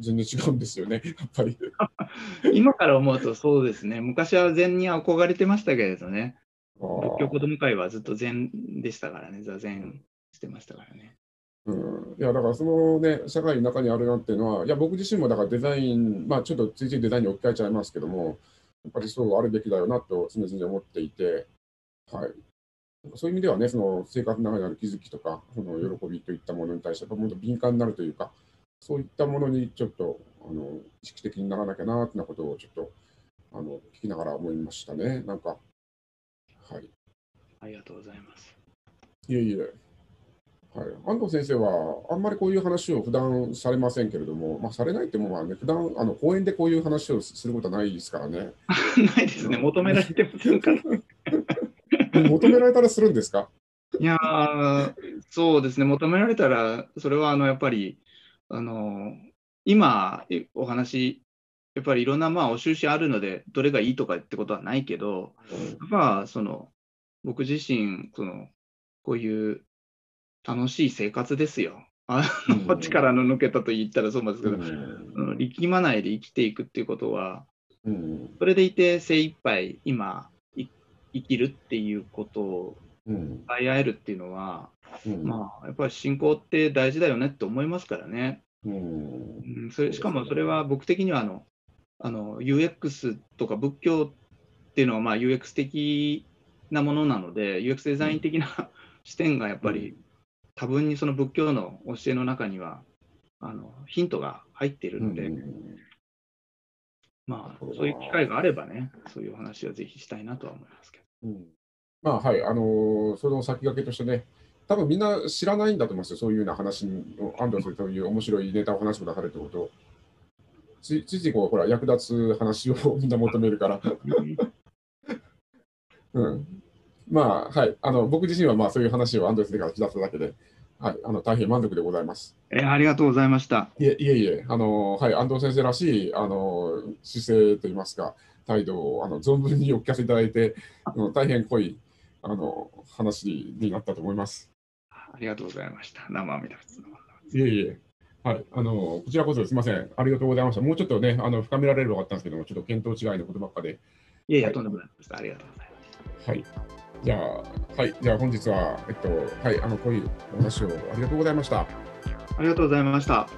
全然違うんですよね、やっぱり。今から思うとそうですね。昔は禅に憧れてましたけれどね。あ仏教子ども会はずっと禅でしたからね。座禅してましたからね。うん、いやだからそのね、社会の中にあるなっていうのは、いや僕自身もだからデザイン、まあちょっとついついデザインに置き換えちゃいますけども、やっぱりそうあるべきだよなと常々思っていて、はい。そういう意味ではね、その生活の中にある気づきとか、その喜びといったものに対して、やっぱもっと敏感になるというか、そういったものにちょっとあの意識的にならなきゃなってなことをちょっとあの聞きながら思いましたね。なんか、はい。ありがとうございます。いえいえ。はい、安藤先生は、あんまりこういう話を普段されませんけれども、まあ、されないってもまあね、普段あの講演でこういう話をすることはないですからね。ないですね。求められてませんから。求められたらするんですか？いやーそうですね、求められたら、それはあのやっぱり、あの今、いお話やっぱりいろんなまあお印あるので、どれがいいとかってことはないけど、まあ、その、僕自身、その、こういう楽しい生活ですよ。あの、うん。力の抜けたと言ったらそうなんですけど、うん。力まないで生きていくっていうことは、うん。それでいて精一杯今い生きるっていうことをうん。伝え合えるっていうのは、うん。まあ、やっぱり信仰って大事だよねって思いますからね。うん。うん、それしかもそれは僕的にはあのあの UX とか仏教っていうのはまあ UX 的なものなので UX デザイン的な 視点がやっぱり多分にその仏教の教えの中にはあのヒントが入っているので、まあそういう機会があればねそういうお話はぜひしたいなとは思いますけど。うんまあはい、あのーその先駆けとしてね、多分みんな知らないんだと思いますよ、そういうような話を、安藤さんそういう面白いネタを話してくださるってことを。つついこう、ほら、役立つ話をみんな求めるから。うん、まあ、はい、あの僕自身はまあそういう話を安藤先生から聞き出しただけで、はい、あの大変満足でございます。えーありがとうございました。いえいえいえ、あのはい、安藤先生らしいあの姿勢といいますか、態度をあの存分にお聞かせいただいて、あの大変濃いあの話になったと思います。ありがとうございました。生阿弥陀。いえいえ、はい、あのこちらこそすみません、ありがとうございました。もうちょっとね、あの深められればよかったんですけども、ちょっと見当違いのことばっかで、いやいや、はいとんでもないです。ありがとうございます。はい、じゃあ、はい、じゃあ本日は、えっと、はい、あの濃いお話をありがとうございました。ありがとうございました。